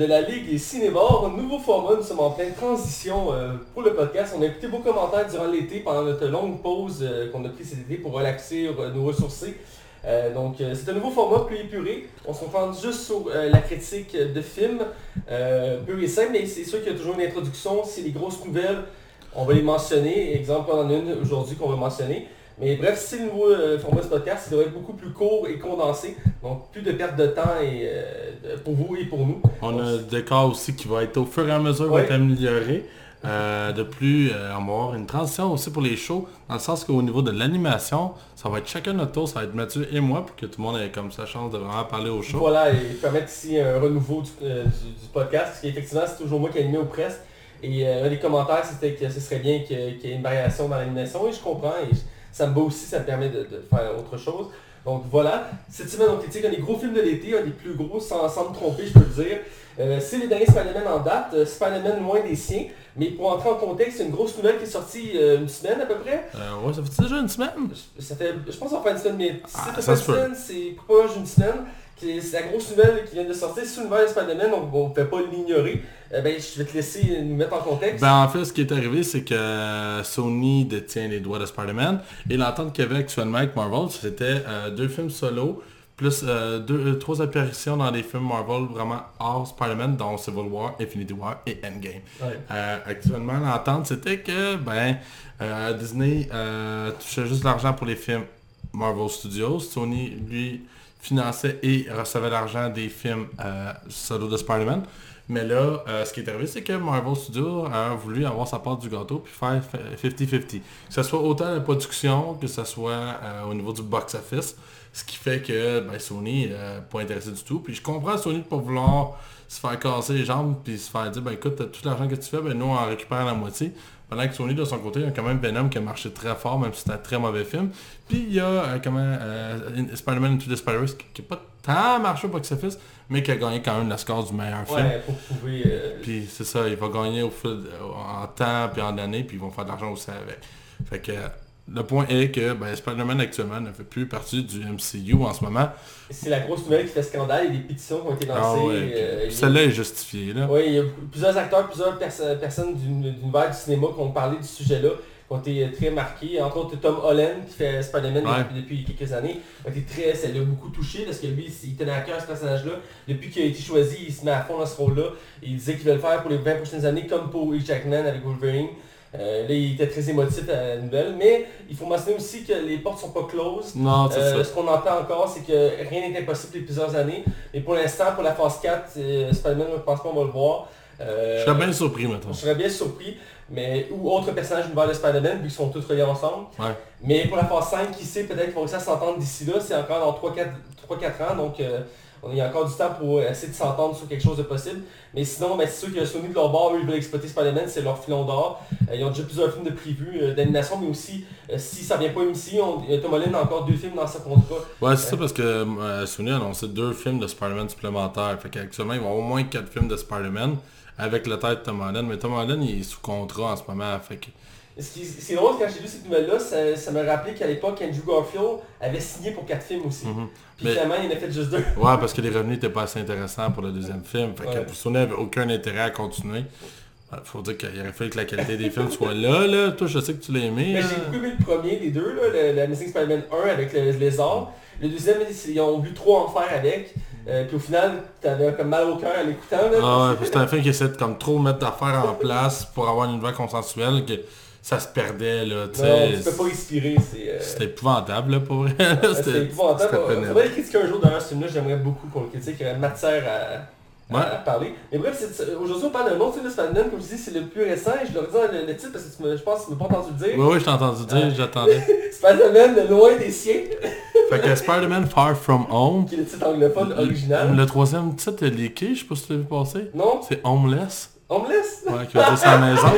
de la Ligue et Cinéma, nouveau format, nous sommes en pleine transition euh, pour le podcast. On a écouté vos commentaires durant l'été, pendant notre longue pause euh, qu'on a pris cet été pour relaxer, nous ressourcer. Euh, donc c'est un nouveau format plus épuré. On se concentre juste sur la critique de films, pur et simple, mais c'est sûr qu'il y a toujours une introduction. C'est les grosses nouvelles, on va les mentionner. Exemple, on en a une aujourd'hui qu'on va mentionner. Mais bref, c'est le nouveau euh, format de ce podcast, il doit être beaucoup plus court et condensé. Donc plus de perte de temps et, euh, pour vous et pour nous. On a un décor aussi qui va être au fur et à mesure va être amélioré. Euh, de plus, euh, on va avoir une transition aussi pour les shows, dans le sens qu'au niveau de l'animation, ça va être chacun notre tour, ça va être Mathieu et moi, pour que tout le monde ait comme sa chance de vraiment parler au show. Voilà, et permettre ici un renouveau du, euh, du- du podcast, parce qu'effectivement, c'est toujours moi qui ai animé au presse. Et un des commentaires, c'était que ce serait bien qu'il y ait- qu'il y ait une variation dans l'animation, et je comprends, et je- ça me va aussi, ça me permet de, faire autre chose. Donc voilà, cette semaine on critique un des gros films de l'été, un des plus gros, sans, sans me tromper, je peux le dire. Euh, c'est les derniers Spider-Man en date, euh, Spider-Man loin des siens. Mais pour entrer en contexte, c'est une grosse nouvelle qui est sortie euh, une semaine à peu près. Euh, ouais, ça fait déjà une semaine? Je- Ça fait, je pense en fin de semaine, mais si Ah, ça une semaine, c'est proche d'une semaine. C'est la grosse nouvelle qui vient de sortir sur l'univers de Spider-Man, donc on ne peut pas l'ignorer. Euh, ben, je vais te laisser nous mettre en contexte. Ben en fait, ce qui est arrivé, c'est que euh, Sony détient les droits de Spider-Man et l'entente qu'il y avait actuellement avec Marvel, c'était euh, deux films solo, plus euh, deux, euh, trois apparitions dans des films Marvel vraiment hors Spider-Man, dont Civil War, Infinity War et Endgame. Ouais. Euh, actuellement, l'entente, c'était que ben euh, Disney touchait juste l'argent pour les films Marvel Studios. Sony, lui, finançait et recevait l'argent des films solo de Spider-Man. Mais là, euh, ce qui est arrivé, c'est que Marvel Studios a voulu avoir sa part du gâteau puis faire 50-50. Que ce soit autant la production que ce soit euh, au niveau du box-office. Ce qui fait que ben, Sony n'est pas intéressé du tout. Puis je comprends Sony de pas vouloir se faire casser les jambes puis se faire dire ben écoute, t'as tout l'argent que tu fais, ben nous on en récupère la moitié. Pendant que Sony de son côté, il y a quand même Venom qui a marché très fort, même si c'est un très mauvais film. Puis il y a euh, comment euh, Spider-Man Into the Spider-Verse qui n'a pas tant marché au box-office, mais qui a gagné quand même la score du meilleur film. Ouais, pour prouver. euh, Puis c'est ça, il va gagner au fil, en temps puis en années, puis ils vont faire de l'argent aussi avec. Fait que le point est que ben, Spider-Man actuellement ne fait plus partie du MCU en ce moment. c'est la grosse nouvelle qui fait scandale. A des pétitions qui ont été lancées. Ah ouais, euh, Celle-là est justifiée. Là. Oui, il y a plusieurs acteurs, plusieurs perso- personnes du- d'univers du cinéma qui ont parlé du sujet-là, qui ont été euh, très marqués. Entre autres, Tom Holland, qui fait Spider-Man Ouais. depuis, depuis quelques années, a été très, ça l'a beaucoup touché parce que lui, il tenait à cœur ce personnage-là. Depuis qu'il a été choisi, il se met à fond dans ce rôle-là. Il disait qu'il veut le faire pour les 20 prochaines années, comme pour Hugh Jackman avec Wolverine. Euh, là, il était très émotif à la nouvelle. Mais il faut mentionner aussi que les portes sont pas closes. Non, c'est Euh, ça. ce qu'on entend encore, c'est que rien n'est impossible depuis plusieurs années. Et pour l'instant, pour la phase 4, euh, Spider-Man, je pense pas qu'on va le voir. Euh, Je serais bien surpris maintenant. je serais bien surpris, mais ou autre personnage du de Spider-Man, vu qu'ils sont tous reliés ensemble. Ouais. Mais pour la phase 5, qui sait, peut-être qu'ils vont réussir à s'entendre d'ici là, c'est encore dans 3-4 ans, donc on y a encore du temps pour essayer de s'entendre sur quelque chose de possible. Mais sinon, ben, c'est sûr que Sony de leur bord, eux, ils veulent exploiter Spider-Man, c'est leur filon d'or. Euh, ils ont déjà plusieurs films de prévus euh, d'animation, mais aussi, euh, si ça vient pas ici, on, Tom Holland a encore deux films dans sa contrat. Ouais, c'est ça parce que Sony a annoncé deux films de Spider-Man supplémentaires. Fait qu'actuellement, ils vont au moins quatre films de Spider-Man avec le tête de Tom Holland. Mais Tom Holland, il est sous contrat en ce moment. Fait que... Ce qui c'est drôle, quand j'ai lu cette nouvelle-là, ça, ça me rappelait qu'à l'époque, Andrew Garfield avait signé pour quatre films aussi. Mhm. Puis Mais- finalement, il en a fait juste deux. Ouais, parce que les revenus n'étaient pas assez intéressants pour le deuxième film. Fait Ouais. que n'avait aucun intérêt à continuer. Faut dire qu'il aurait fallu que la qualité des films soit là, là. Toi, je sais que tu l'as aimé. Mais hein. j'ai beaucoup aimé le premier des deux, là, le, Amazing Spider-Man 1 avec le lézard. Le deuxième, ils ont voulu trop en faire avec. Euh, puis au final, t'avais comme mal au cœur en l'écoutant. là. Ah ouais, puis c'est un film qui essaie de comme trop mettre d'affaires en place pour avoir une univers consensuel que ça se perdait là, tu non, sais. tu peux pas respirer, c'est... euh, C'était épouvantable là pour vrai. C'était épouvantable. pénible. faudrait le critiquer un jour d'ailleurs ce film-là, j'aimerais beaucoup qu'on le critique, il y aurait matière à, à- Ouais. à parler. Mais bref, aujourd'hui on parle d'un autre film de Spider-Man, comme je dis, c'est le plus récent, et je leur dis le, le titre parce que tu me- je pense que tu m'as pas entendu le dire. Oui, oui, je t'ai entendu dire, Ah. j'attendais. Spider-Man de loin des siens, Fait que Spider-Man Far From Home, qui est le titre anglophone original. le troisième titre est leaké, je sais pas si tu l'as vu passer. Non C'est Homeless. Homeless? Ouais, qui veut dire sa maison.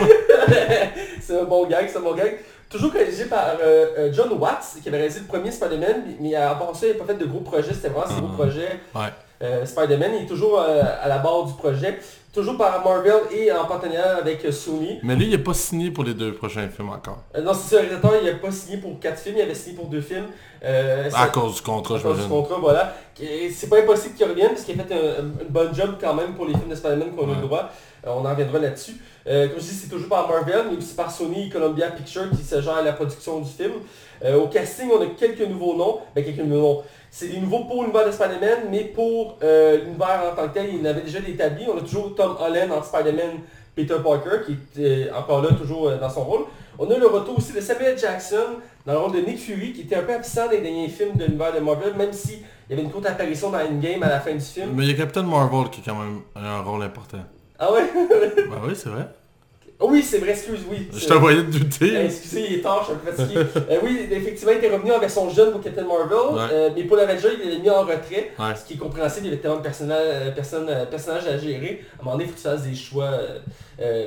C'est un bon gag, c'est un bon gag. Toujours réalisé par euh, euh, John Watts, qui avait réalisé le premier Spider-Man, mais à part ça, il n'a pas fait de gros projets, c'était vraiment ses gros projets. Ouais. euh, Spider-Man. Il est toujours euh, à la barre du projet, toujours par Marvel et en partenariat avec Sony. Mais lui, il n'est pas signé pour les deux prochains films encore. Non, c'est ça, il n'a pas signé pour quatre films, il avait signé pour deux films. À cause du contrat, à cause du contrat, voilà. C'est pas impossible qu'il revienne parce qu'il a fait un, un bon job quand même pour les films de Spider-Man qu'on a le droit. Euh, on en reviendra là-dessus. Euh, comme je dis, c'est toujours par Marvel, mais aussi par Sony Columbia Pictures qui se gère la production du film. Euh, au casting, on a quelques nouveaux noms. Ben, quelques nouveaux noms. C'est des nouveaux pour l'univers de Spider-Man, mais pour l'univers en tant que tel, il y en avait déjà établi. On a toujours Tom Holland en Spider-Man Peter Parker, qui est encore là, toujours dans son rôle. On a le retour aussi de Samuel Jackson dans le rôle de Nick Fury, qui était un peu absent des derniers films de l'univers de Marvel, même si il y avait une courte apparition dans Endgame à la fin du film. Mais il y a Captain Marvel qui a quand même un rôle important. Ah ouais? Bah oui, c'est vrai. Oh Oui, c'est vrai, excuse, oui. Je c'est te vrai. voyais te Euh, douter. excusez, il est tard, je suis un peu fatigué. Euh, oui, effectivement, il était revenu en version jeune pour Captain Marvel, Ouais. euh, mais pour l'Avenger, il l'avait mis en retrait, Ouais. ce qui est compréhensible, il y avait tellement de personnage- euh, personnages à gérer. À un moment donné, il faut que tu fasses des choix.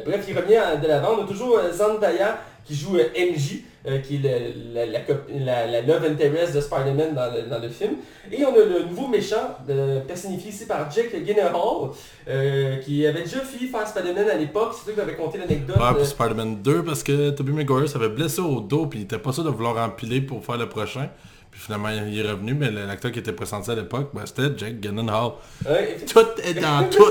bref, il revient de l'avant. On a toujours Zendaya qui joue euh, MJ, euh, qui est le- la, la, la- la love interest de Spider-Man dans le, dans le film. Et on a le nouveau méchant, euh, personnifié ici par Jake Gyllenhaal, euh, qui avait déjà fini faire Spider-Man à l'époque. C'est lui qui avait conté l'anecdote. Euh, puis Spider-Man 2 parce que Tobey Maguire s'avait blessé au dos puis il était pas sûr de vouloir empiler pour faire le prochain. Puis finalement il est revenu, mais l'acteur qui était pressenti à l'époque, ben, c'était Jake Gyllenhaal. ouais, Tout est dans tout.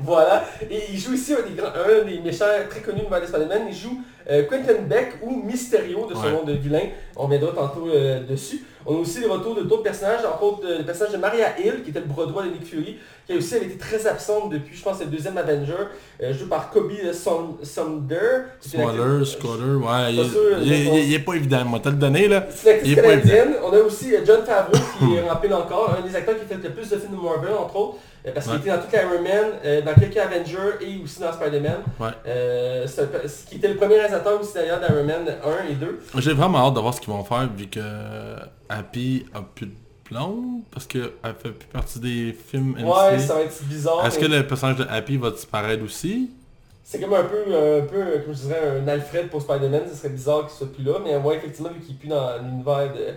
Voilà. Et il joue ici un des, grands, un des méchants très connus de Spider-Man. Il joue euh, Quentin Beck ou Mysterio de son Ouais. nom de vilain. On viendra tantôt euh, dessus. On a aussi le retour de d'autres personnages, entre autres euh, le personnage de Maria Hill, qui était le bras droit de Nick Fury, qui a aussi avait été très absente depuis, je pense, le deuxième Avenger, joué par Kobe Son- Sonder. Actrice- Squatter, ouais, il, sûr, il- est pas évident, moi, t'as le donné là. C'est une Il est pas canadienne. On a aussi John Favreau qui remplit encore, un des acteurs qui fait le plus de films de Marvel, entre autres, parce qu'il était dans tout Iron Man, euh, dans quelques Avengers et aussi dans Spider-Man. Ouais. Euh, ce qui était le premier réalisateur aussi d'ailleurs d'Iron Man 1 et 2. J'ai vraiment hâte de voir ce qu'ils vont faire vu que Happy a plus de blonde parce qu'elle fait plus partie des films. Ouais, ça va être bizarre. Est-ce que le personnage de Happy va disparaître aussi? C'est comme un peu, un peu, euh, comme je dirais, un Alfred pour Spider-Man. Ce serait bizarre qu'il soit plus là. Mais ouais, effectivement, vu qu'il est plus dans l'univers de...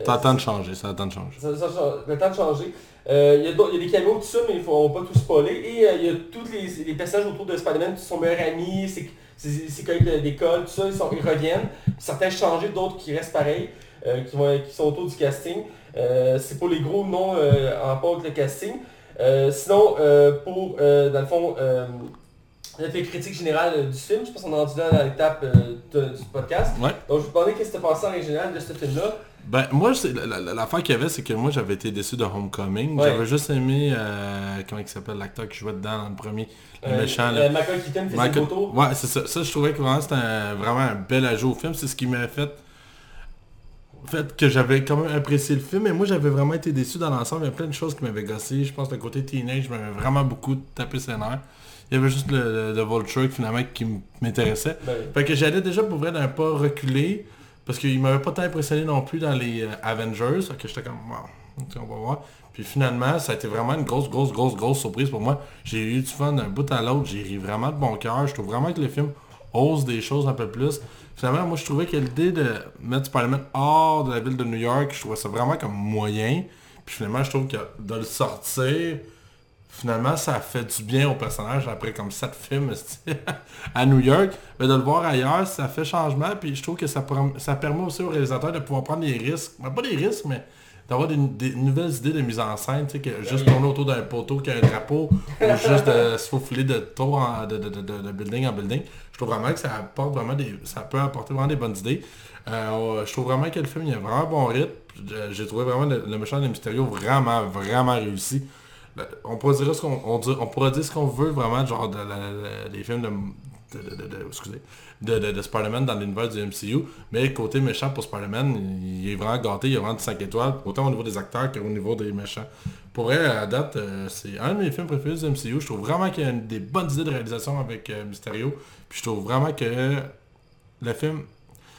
euh, Ça a le temps de changer, ça a le temps de changer. Ça, ça change- le temps de changer. Euh, Il y, a d'autres- il y a des caméos, tout ça, mais on va pas tout spoiler. Et euh, il y a tous les, les personnages autour de Spider-Man qui sont meilleurs amis, ses, ses, ses collègues de- d'école, tout ça, ils, sont, ils reviennent. Certains changés, d'autres qui restent pareils, euh, qui, vont, qui sont autour du casting. Euh, C'est pour les gros noms euh, en rapport avec le casting. Euh, sinon, euh, pour, euh, dans le fond, euh, la critique générale euh, du film, je pense qu'on est rendu là dans l'étape euh, du podcast. Ouais. Donc je vous demandais qu'est-ce que tu pensais en règle générale de ce film-là. Ben moi l'affaire qu'il y avait c'est que moi j'avais été déçu de Homecoming. Ouais. J'avais juste aimé euh, comment il s'appelle l'acteur qui jouait dedans dans le premier, le Euh, méchant là. euh, Michael Keaton faisait Michael- tour. Ouais, c'est ça. Ça, je trouvais que vraiment c'était un- vraiment un bel ajout au film. C'est ce qui m'a fait... fait que j'avais quand même apprécié le film. Mais moi, j'avais vraiment été déçu dans l'ensemble. Il y a plein de choses qui m'avaient gossé. Je pense que le côté teenage m'avait vraiment beaucoup tapé ses nerfs. Il y avait juste le, le- le Vulture finalement qui m'intéressait. Ben, Fait que j'allais déjà pour vrai d'un pas reculé. Parce qu'il m'avait pas tant impressionné non plus dans les euh, Avengers. Que j'étais comme, wow, on va voir. Puis finalement, ça a été vraiment une grosse, grosse, grosse, grosse surprise pour moi. J'ai eu du fun d'un bout à l'autre. J'ai ri vraiment de bon cœur. Je trouve vraiment que le film ose des choses un peu plus. Finalement, moi, je trouvais que l'idée de mettre Spider-Man hors de la ville de New York, je trouvais ça vraiment comme moyen. Puis finalement, je trouve que de le sortir, finalement, ça fait du bien au personnage après comme sept films à New York. Mais de le voir ailleurs, ça fait changement. Puis je trouve que ça, ça permet aussi aux réalisateurs de pouvoir prendre des risques. Ben, pas des risques, mais d'avoir des, des nouvelles idées de mise en scène. Tu sais, que juste tourner autour d'un poteau qui a un drapeau ou juste de se faufiler de tour en- de, de- de- de- building en building. Je trouve vraiment que ça apporte vraiment des. ça peut apporter vraiment des bonnes idées. Euh, je trouve vraiment que le film il a vraiment un bon rythme. Euh, J'ai trouvé vraiment le, le méchant de Mysterio vraiment, vraiment réussi. Le- On pourrait dire ce qu'on on dire ce qu'on veut vraiment genre des films de, de, excusez, de, de- de Spider-Man dans l'univers du MCU, mais côté méchant pour Spider-Man, il est vraiment gâté, il est vraiment de 5 étoiles, autant au niveau des acteurs qu'au niveau des méchants. Pour vrai, à date, euh, c'est un de mes films préférés du MCU. Je trouve vraiment qu'il y a des bonnes idées de réalisation avec euh, Mysterio. Puis je trouve vraiment que le film,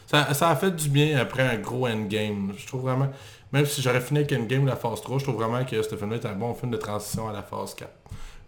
ça, ça a fait du bien après un gros endgame. Je trouve vraiment, même si j'aurais fini avec Endgame la phase 3, je trouve vraiment que ce film-là est un bon film de transition à la phase 4.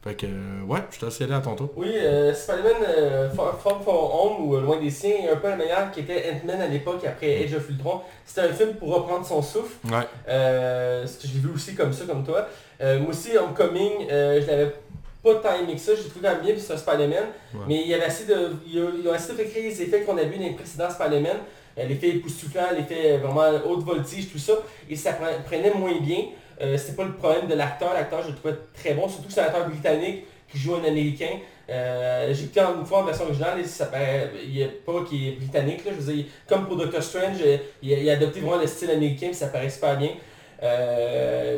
Fait que, euh, ouais, je te laisse à ton tour. Oui, euh, Spider-Man euh, Far From Home ou euh, Loin des siens, un peu la meilleure qui était Ant-Man à l'époque après Age of Ultron. C'était un film pour reprendre son souffle. Ouais. Euh, ce que j'ai vu aussi comme ça, comme toi. Moi aussi, Homecoming, je l'avais pas tant aimé que ça, j'ai trouvé quand même bien, puis c'est un Spider-Man. Ouais. Mais il y avait assez de. Ils ont, essayé de recréer les effets qu'on a vus dans les précédents Spider-Man. Euh, l'effet époustouflant, l'effet vraiment haute voltige, tout ça. Et ça pre- prenait moins bien. Euh, c'était pas le problème de l'acteur. L'acteur, je le trouvais très bon, surtout que c'est un acteur britannique qui joue un américain. Euh, j'ai écouté une fois en version originale, et ça paraît- il n'y a pas qu'il est britannique, là, je veux dire, comme pour Doctor Strange, euh, il, a, il adopté vraiment le style américain, puis ça paraît super bien.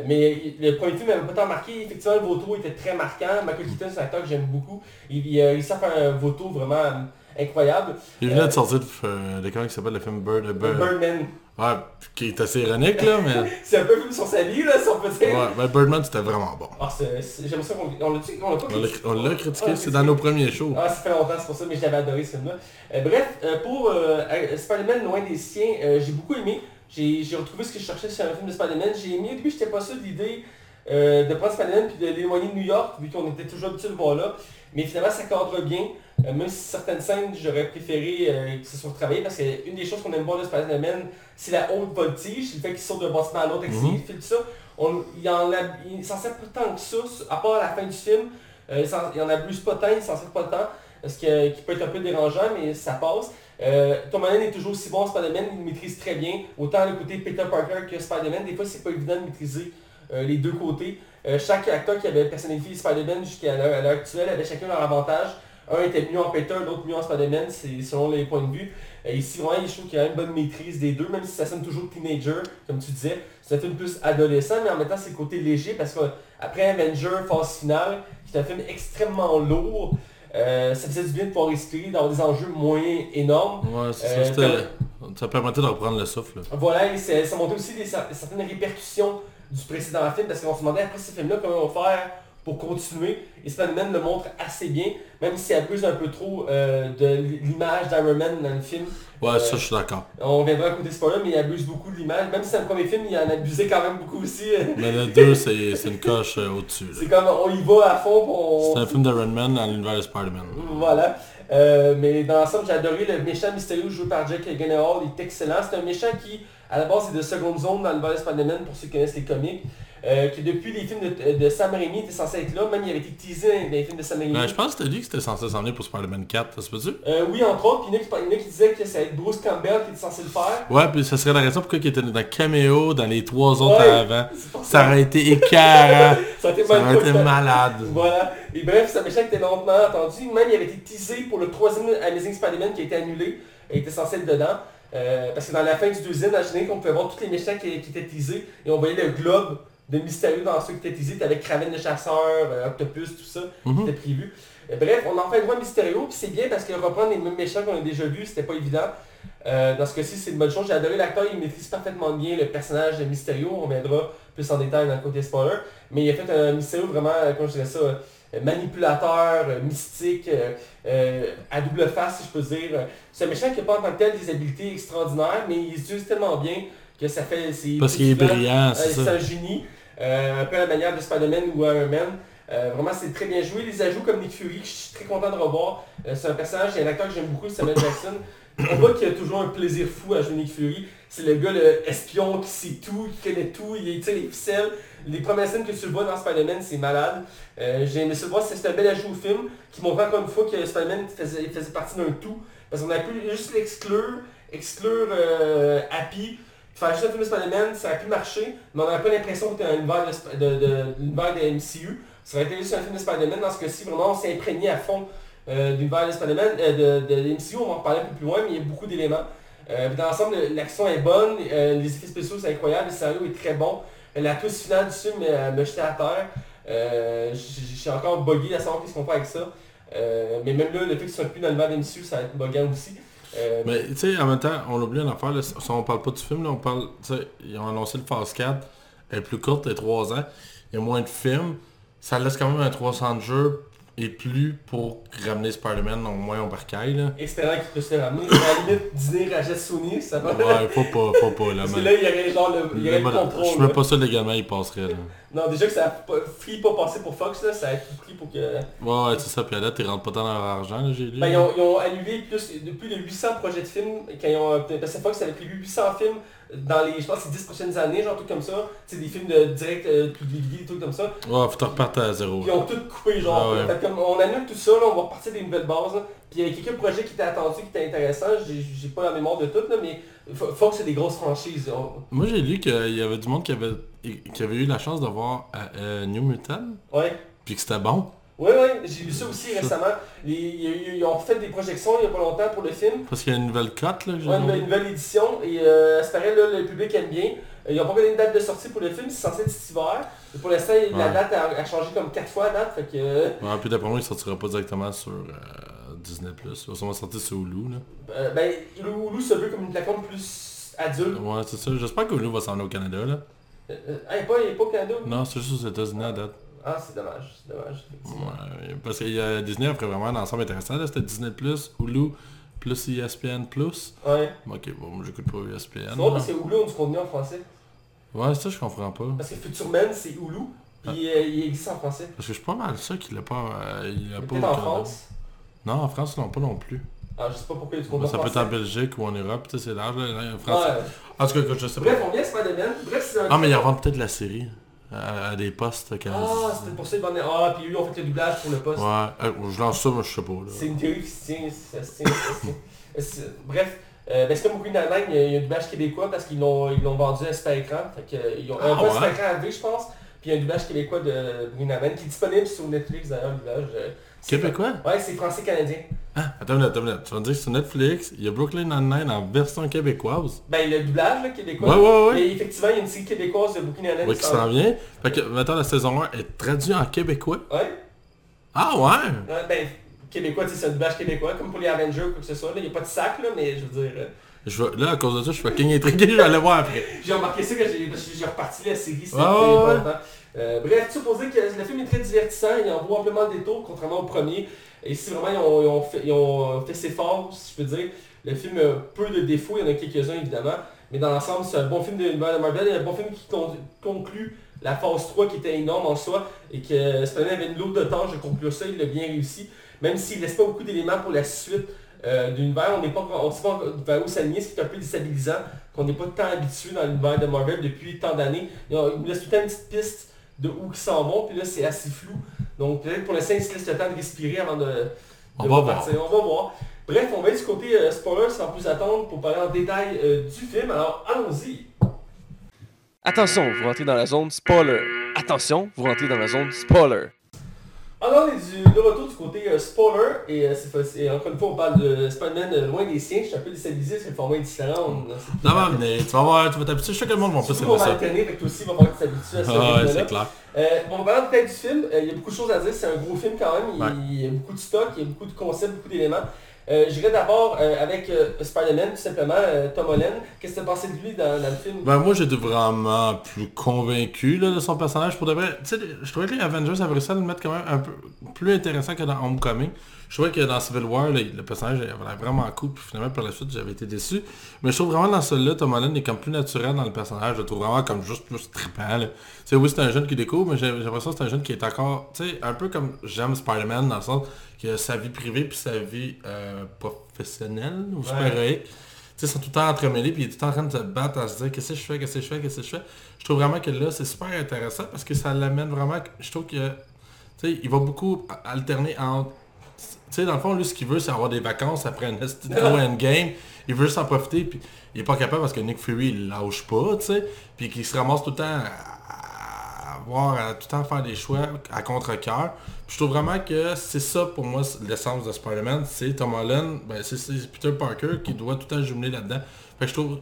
Mais le premier film m'avait pas tant marqué, effectivement le vautour était très marquant, Michael Keaton c'est un acteur que j'aime beaucoup, il, il faire un vautour vraiment incroyable. Il venait Euh, de sortir de, euh, comment il s'appelle le film Bird, euh, Bird- Birdman, Ouais, qui est assez ironique là, mais... c'est un peu film sur sa vie là, si on peut dire. Ouais, mais Birdman c'était vraiment bon. Ah, j'aime ça qu'on on l'a pas On l'a- critiqué? On l'a critiqué, Ah, c'est dans nos premiers shows. Ah, ça fait longtemps, c'est pour ça, mais je l'avais adoré ce film-là. Euh, bref, euh, pour euh, euh, Spider-Man Loin des siens, euh, j'ai beaucoup aimé. J'ai j'ai retrouvé ce que je cherchais sur un film de Spider-Man. J'ai aimé, au début, j'étais pas sûr de l'idée euh, de prendre Spider-Man puis de l'éloigner de New York, vu qu'on était toujours habitué de le voir là. Mais finalement, ça cadre bien. Euh, même si certaines scènes, j'aurais préféré euh, que ce soit retravaillé, parce qu'une des choses qu'on aime voir de Spider-Man, c'est la haute voltige, le fait qu'il saute d'un bâtiment à l'autre avec ses fils, tout ça. On, il en a- il s'en sert pas tant que ça, à part à la fin du film. Euh, il il en abuse pas tant, il s'en sert pas tant, ce qui, qui peut être un peu dérangeant, mais ça passe. Tom Holland est toujours aussi bon en Spider-Man, il le maîtrise très bien, autant le côté Peter Parker que Spider-Man. Des fois, c'est pas évident de maîtriser euh, les deux côtés. Euh, chaque acteur qui avait personnifié Spider-Man jusqu'à l'heure actuelle avait chacun leur avantage. Un était mieux en Peter, l'autre mieux en Spider-Man, c'est selon les points de vue. Euh, ici, vraiment, je trouve qu'il y a une bonne maîtrise des deux, même si ça sonne toujours teenager, comme tu disais. C'est un film plus adolescent, mais en même temps, c'est le côté léger, parce qu'après Avenger, phase finale, qui est un film extrêmement lourd, euh, ça faisait du bien de pouvoir respirer, d'avoir des enjeux moins énormes. Ouais, c'est Euh, ça, permettait de reprendre le souffle. là. Voilà, et ça montrait aussi des, cer- certaines répercussions du précédent film, parce qu'on se demandait après ce film-là comment on va faire pour continuer. Et Spider-Man le montre assez bien, même s'il abuse un peu trop euh, de l'image d'Iron Man dans le film. Ouais, Euh, ça je suis d'accord. On viendra à côté spoiler, mais il abuse beaucoup de l'image. Même si c'est le premier film, il en abusait quand même beaucoup aussi. Mais le 2, c'est une coche euh, au-dessus. c'est comme on y va à fond, on... C'est un film d'Iron Man dans l'univers de Spider-Man. Voilà. Euh, mais dans l'ensemble, j'ai adoré le méchant mystérieux joué par Jack Gyllenhaal. Il est excellent. C'est un méchant qui, à la base, est de seconde zone dans l'univers de Spider-Man, pour ceux qui connaissent les comics. Euh, qui depuis les films de, de Sam Raimi était censé être là. Même il avait été teasé dans les films de Sam Raimi. Ouais, je pense que c'était lui qui était censé s'en venir pour Spider-Man 4, ça se peut-tu? Euh, oui, entre autres. Puis il y en a qui- disaient que ça allait être Bruce Campbell qui était censé le faire. Ouais, puis ça serait la raison pourquoi il était dans Cameo dans les trois autres Ouais. avant. Ça aurait été écœurant. Ça a été ça aurait été malade. Voilà. Et bref, méchant qui était longtemps attendu. Même il avait été teasé pour le troisième Amazing Spider-Man qui a été annulé. Il était censé être dedans. Euh, parce que dans la fin du deuxième, le générique, on pouvait voir tous les méchants qui, qui étaient teasés. Et on voyait le globe de mystérieux dans ceux qui étaient teasés. T'avais Kraven le chasseur, euh, Octopus, tout ça, Mhm. qui était prévu. Euh, bref, on en fait droit Mysterio. Puis c'est bien parce que reprendre les mêmes méchants qu'on a déjà vus, c'était pas évident. Euh, dans ce cas-ci, c'est une bonne chose. J'ai adoré l'acteur, il maîtrise parfaitement bien le personnage de Mysterio. On reviendra plus en détail dans le côté spoiler. Mais il a fait un Mysterio vraiment, comment je dirais ça, manipulateur, mystique, euh, à double face, si je peux dire. C'est un méchant qui n'a pas en tant que tel des habiletés extraordinaires, mais il se use tellement bien que ça fait... c'est Parce qu'il est brillant, Euh, c'est c'est ça. un génie, euh, un peu à la manière de Spider-Man ou Iron Man. Euh, vraiment, c'est très bien joué. Les ajouts comme Nick Fury, je suis très content de revoir. Euh, c'est un personnage, a un acteur que j'aime beaucoup, Samuel Jackson. On voit qu'il a toujours un plaisir fou à jouer Nick Fury. C'est le gars, le espion qui sait tout, qui connaît tout, il tire les ficelles. Les premières scènes que tu le vois dans Spider-Man, c'est malade. Euh, J'ai aimé ça voir, c'est un bel ajout au film qui montre encore une fois que Spider-Man faisait, faisait partie d'un tout. Parce qu'on a pu juste l'exclure, exclure euh, Happy, faire juste un film de Spider-Man, ça a pu marcher, mais on n'avait pas l'impression que c'était un univers de, de, de, de de MCU. Ça aurait été juste un film de Spider-Man. Dans ce cas-ci, vraiment, on s'est imprégné à fond euh, de l'univers de Spider-Man, euh, de, de, MCU. On va en reparler un peu plus loin, mais il y a beaucoup d'éléments. Euh, dans l'ensemble, l'action est bonne, euh, les effets spéciaux c'est incroyable, le scénario est très bon. Euh, La twist finale du film euh, me jetait à terre. Euh, Je suis encore buggé à savoir qu'est-ce qu'on avec ça. Euh, mais même là, le fait qu'ils soient plus dans le l'univers MCU, ça va être buggant aussi. Euh, Mais tu sais, en même temps, on oublie une affaire, là, si on parle pas du film, là, on parle, ils ont annoncé le Phase 4, elle est plus courte, elle est 3 ans, il y a moins de films, ça laisse quand même un 300 de jeu et plus pour ramener Spider-Man au moins au barcail. Là. Espérant qu'il puisse se ramener. À la limite, dîner rachète Sony, ça va. Ouais, faut pas, faut pas. Là, Parce que man. là, il y aurait genre le, il y aurait le contrôle. Je même pas sûr légalement il passerait là. Non, déjà que ça a free pas passé pour Fox, là, ça a tout pris pour que... Ouais, ouais, c'est ça, puis à date, ils rentrent pas dans leur argent, j'ai lu. Ben, ils, ont, ils ont annulé plus de, plus de 800 projets de films quand ils ont... Parce que Fox avait prévu 800 films dans les, je pense, les 10 prochaines années, genre tout comme ça. Sais, des films de direct, euh, des trucs comme ça. Ouais, faut te repartir à zéro. Puis ils ont tout coupé, genre. Ah ouais. Que comme on annule tout ça, là, on va repartir des nouvelles bases. là. Puis il y avait quelques projets qui étaient attendus, qui étaient intéressants. J'ai pas la mémoire de tout, là, mais Fo- Fox, c'est des grosses franchises. On- Moi, j'ai lu qu'il y avait du monde qui avait, qui avait eu la chance de voir euh, euh, New Mutant, Ouais. puis que c'était bon. Ouais, ouais, j'ai lu ça aussi récemment. Les- ils ont fait des projections il y a pas longtemps pour le film. Parce qu'il y a une nouvelle cote, là, j'ai Ouais, une, une nouvelle édition et euh, à ce paraît, là, le public aime bien. Ils n'ont pas donné une date de sortie pour le film, c'est censé être cet hiver. Et pour l'instant, la date a, a changé comme 4 fois à date, fait que... euh, Ouais, puis d'après moi, il sortira pas directement sur euh, Disney+. Il va sûrement sortir sur Hulu, là. euh, ben, Hulu se veut comme une plateforme plus adulte. Ouais, c'est ça. J'espère que Hulu va s'en aller au Canada, là. Euh, il n'est pas, il est pas au Canada Non, c'est juste aux États-Unis à date. Ah, c'est dommage, c'est dommage. effectivement. Ouais, parce que euh, Disney offrait vraiment un ensemble intéressant, là. C'était Disney+, Hulu, plus ESPN+. Ouais. Ok, bon, moi j'écoute pas ESPN. C'est drôle parce que Hulu a du contenu en français. Ouais, ça je comprends pas. Parce que Futurman, c'est Hulu, puis euh, il existe en français. Parce que je suis pas mal sûr qu'il a pas... euh, il a pas Peut-être en. France. Non, en France, ils l'ont pas non plus. Alors, je sais pas pourquoi il y a du contenu ça peut être en. Belgique ou en Europe, tu sais, c'est large, là, en France. Ouais. En tout cas, je sais Bref, pas. on vient Spider-Man. Bref, c'est un... Ah, mais ils revendent peut-être la série à, à des postes quand Ah, c'était pour ça qu'ils vendaient... Ah, puis eux, ont fait le doublage pour le poste. Ouais, euh, je lance ça, mais je sais pas. C'est une théorie qui se tient, ça se tient, ça se tient. Bref, euh, ben, c'est comme Green Nine-Nine, il y a- il y a un doublage québécois parce qu'ils l'ont ils l'ont vendu à super écran. Fait que, euh, ils ont Ah, un peu ouais? super écran AV, je pense. Puis il y a un doublage québécois de Green Nine-Nine qui est disponible sur Netflix d'ailleurs, le doublage. Québécois? Ouais, c'est français-canadien. Ah, attends une minute, attends une minute. Tu vas me dire que sur Netflix, il y a Brooklyn Nine-Nine en version québécoise. Ben, le doublage là, québécois. Ouais, ouais, ouais. Mais effectivement, il y a une série québécoise de Brooklyn Nine-Nine qui s'en vient. Fait que, maintenant, la saison 1 est traduite en québécois. Ouais. Ah ouais? Ouais, ben, québécois, tu sais, c'est un doublage québécois, comme pour les Avengers ou quoi que ce soit. là. Il n'y a pas de sac, là, mais je veux dire... euh, Je vais- là, à cause de ça, je suis fucking intrigué, je vais aller voir après. J'ai remarqué ça que j'ai reparti la série, c'est Ouais, pas ouais, longtemps. Euh, bref, pour dire que le film est très divertissant, il en vaut amplement le détour, contrairement au premier. Et si vraiment ils ont, fait, ils ont fait ses forts, si je peux dire, le film a peu de défauts, il y en a quelques-uns évidemment, mais dans l'ensemble c'est un bon film de l'univers de Marvel, et un bon film qui con- conclut la phase 3 qui était énorme en soi, et que Spider-Man avait une lourde de tâche de conclure ça, il l'a bien réussi, même s'il laisse pas beaucoup d'éléments pour la suite euh, de l'univers, on n'est pas on sait pas vers où s'aligner, ce qui est un peu déstabilisant, qu'on n'est pas tant habitué dans l'univers de Marvel depuis tant d'années. Il nous laisse tout le temps une petite piste de où ils s'en vont, puis là c'est assez flou. Donc peut-être pour l'instant, ils se laissent le temps de respirer avant de, de On va voir. repartir. On va voir. Bref, on va être du côté euh, spoiler sans plus attendre pour parler en détail euh, du film. Alors allons-y. Attention, vous rentrez dans la zone spoiler. Attention, vous rentrez dans la zone spoiler. Alors on est du- de retour du côté euh, spoiler et, euh, c'est fa- et encore une fois on parle de Spider-Man euh, loin des siens. Je suis un peu déstabilisé parce que le format est différent. On- c'est- va venir, tu vas voir, tu vas t'habituer, je sais que le monde va pas Surtout qu'on s'aimer va ça. alterner, fait que toi aussi il va falloir que tu t'habitues à ce Ah ouais, rythme-là. c'est clair. Euh, bon, on va parler peut-être du film. Euh, il y a beaucoup de choses à dire. C'est un gros film quand même. Il y a beaucoup de stock, il y a beaucoup de concepts, beaucoup d'éléments. Euh, J'irai d'abord euh, avec euh, Spider-Man, tout simplement, euh, Tom Holland. Qu'est-ce que tu pensé de lui dans, le film? Ben moi j'étais vraiment plus convaincu là, de son personnage je trouvais que les Avengers avaient réussi à le mettre quand même un peu plus intéressant que dans Homecoming. Je trouvais que dans Civil War, le personnage avait l'air vraiment cool, puis finalement par la suite j'avais été déçu. Mais je trouve vraiment dans celui-là, Tom Holland est comme plus naturel dans le personnage. Je le trouve vraiment comme juste plus trippant. sais, oui c'est un jeune qui découvre, mais j'ai l'impression que c'est un jeune qui est encore, tu sais, un peu comme j'aime Spider-Man dans le sens a sa vie privée puis sa vie euh, professionnelle ou super-héroïque. Tu sais, ils sont tout le temps entremêlés, puis il est tout le temps en train de se battre à se dire qu'est-ce que je fais, qu'est-ce que je fais, qu'est-ce que je fais? Je trouve vraiment que là, c'est super intéressant parce que ça l'amène vraiment, je trouve que, tu sais, il va beaucoup alterner entre, sais, dans le fond, lui, ce qu'il veut, c'est avoir des vacances après un de gros endgame. Il veut juste en profiter, puis il est pas capable parce que Nick Fury, il lâche pas, tu sais, puis qu'il se ramasse tout le temps à, avoir, à tout le temps faire des choix à contre-cœur. Je trouve vraiment que c'est ça pour moi l'essence de Spider-Man, c'est Tom Holland, ben c'est Peter Parker qui doit tout le temps jumeler là-dedans. Fait que je trouve,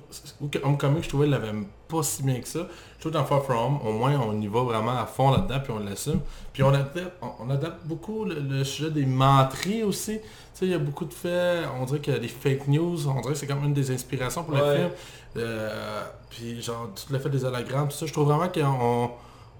Homecoming, je trouvais qu'il l'avait pas si bien que ça. Je trouve que dans Far From Home, au moins on y va vraiment à fond là-dedans, puis on l'assume. Puis on adapte, on, on adapte beaucoup le, le sujet des menteries aussi. Tu sais, il y a beaucoup de faits, on dirait qu'il y a des fake news, on dirait que c'est comme une des inspirations pour le film. Euh, puis genre, tout le fait des hologrammes, tout ça, je trouve vraiment qu'on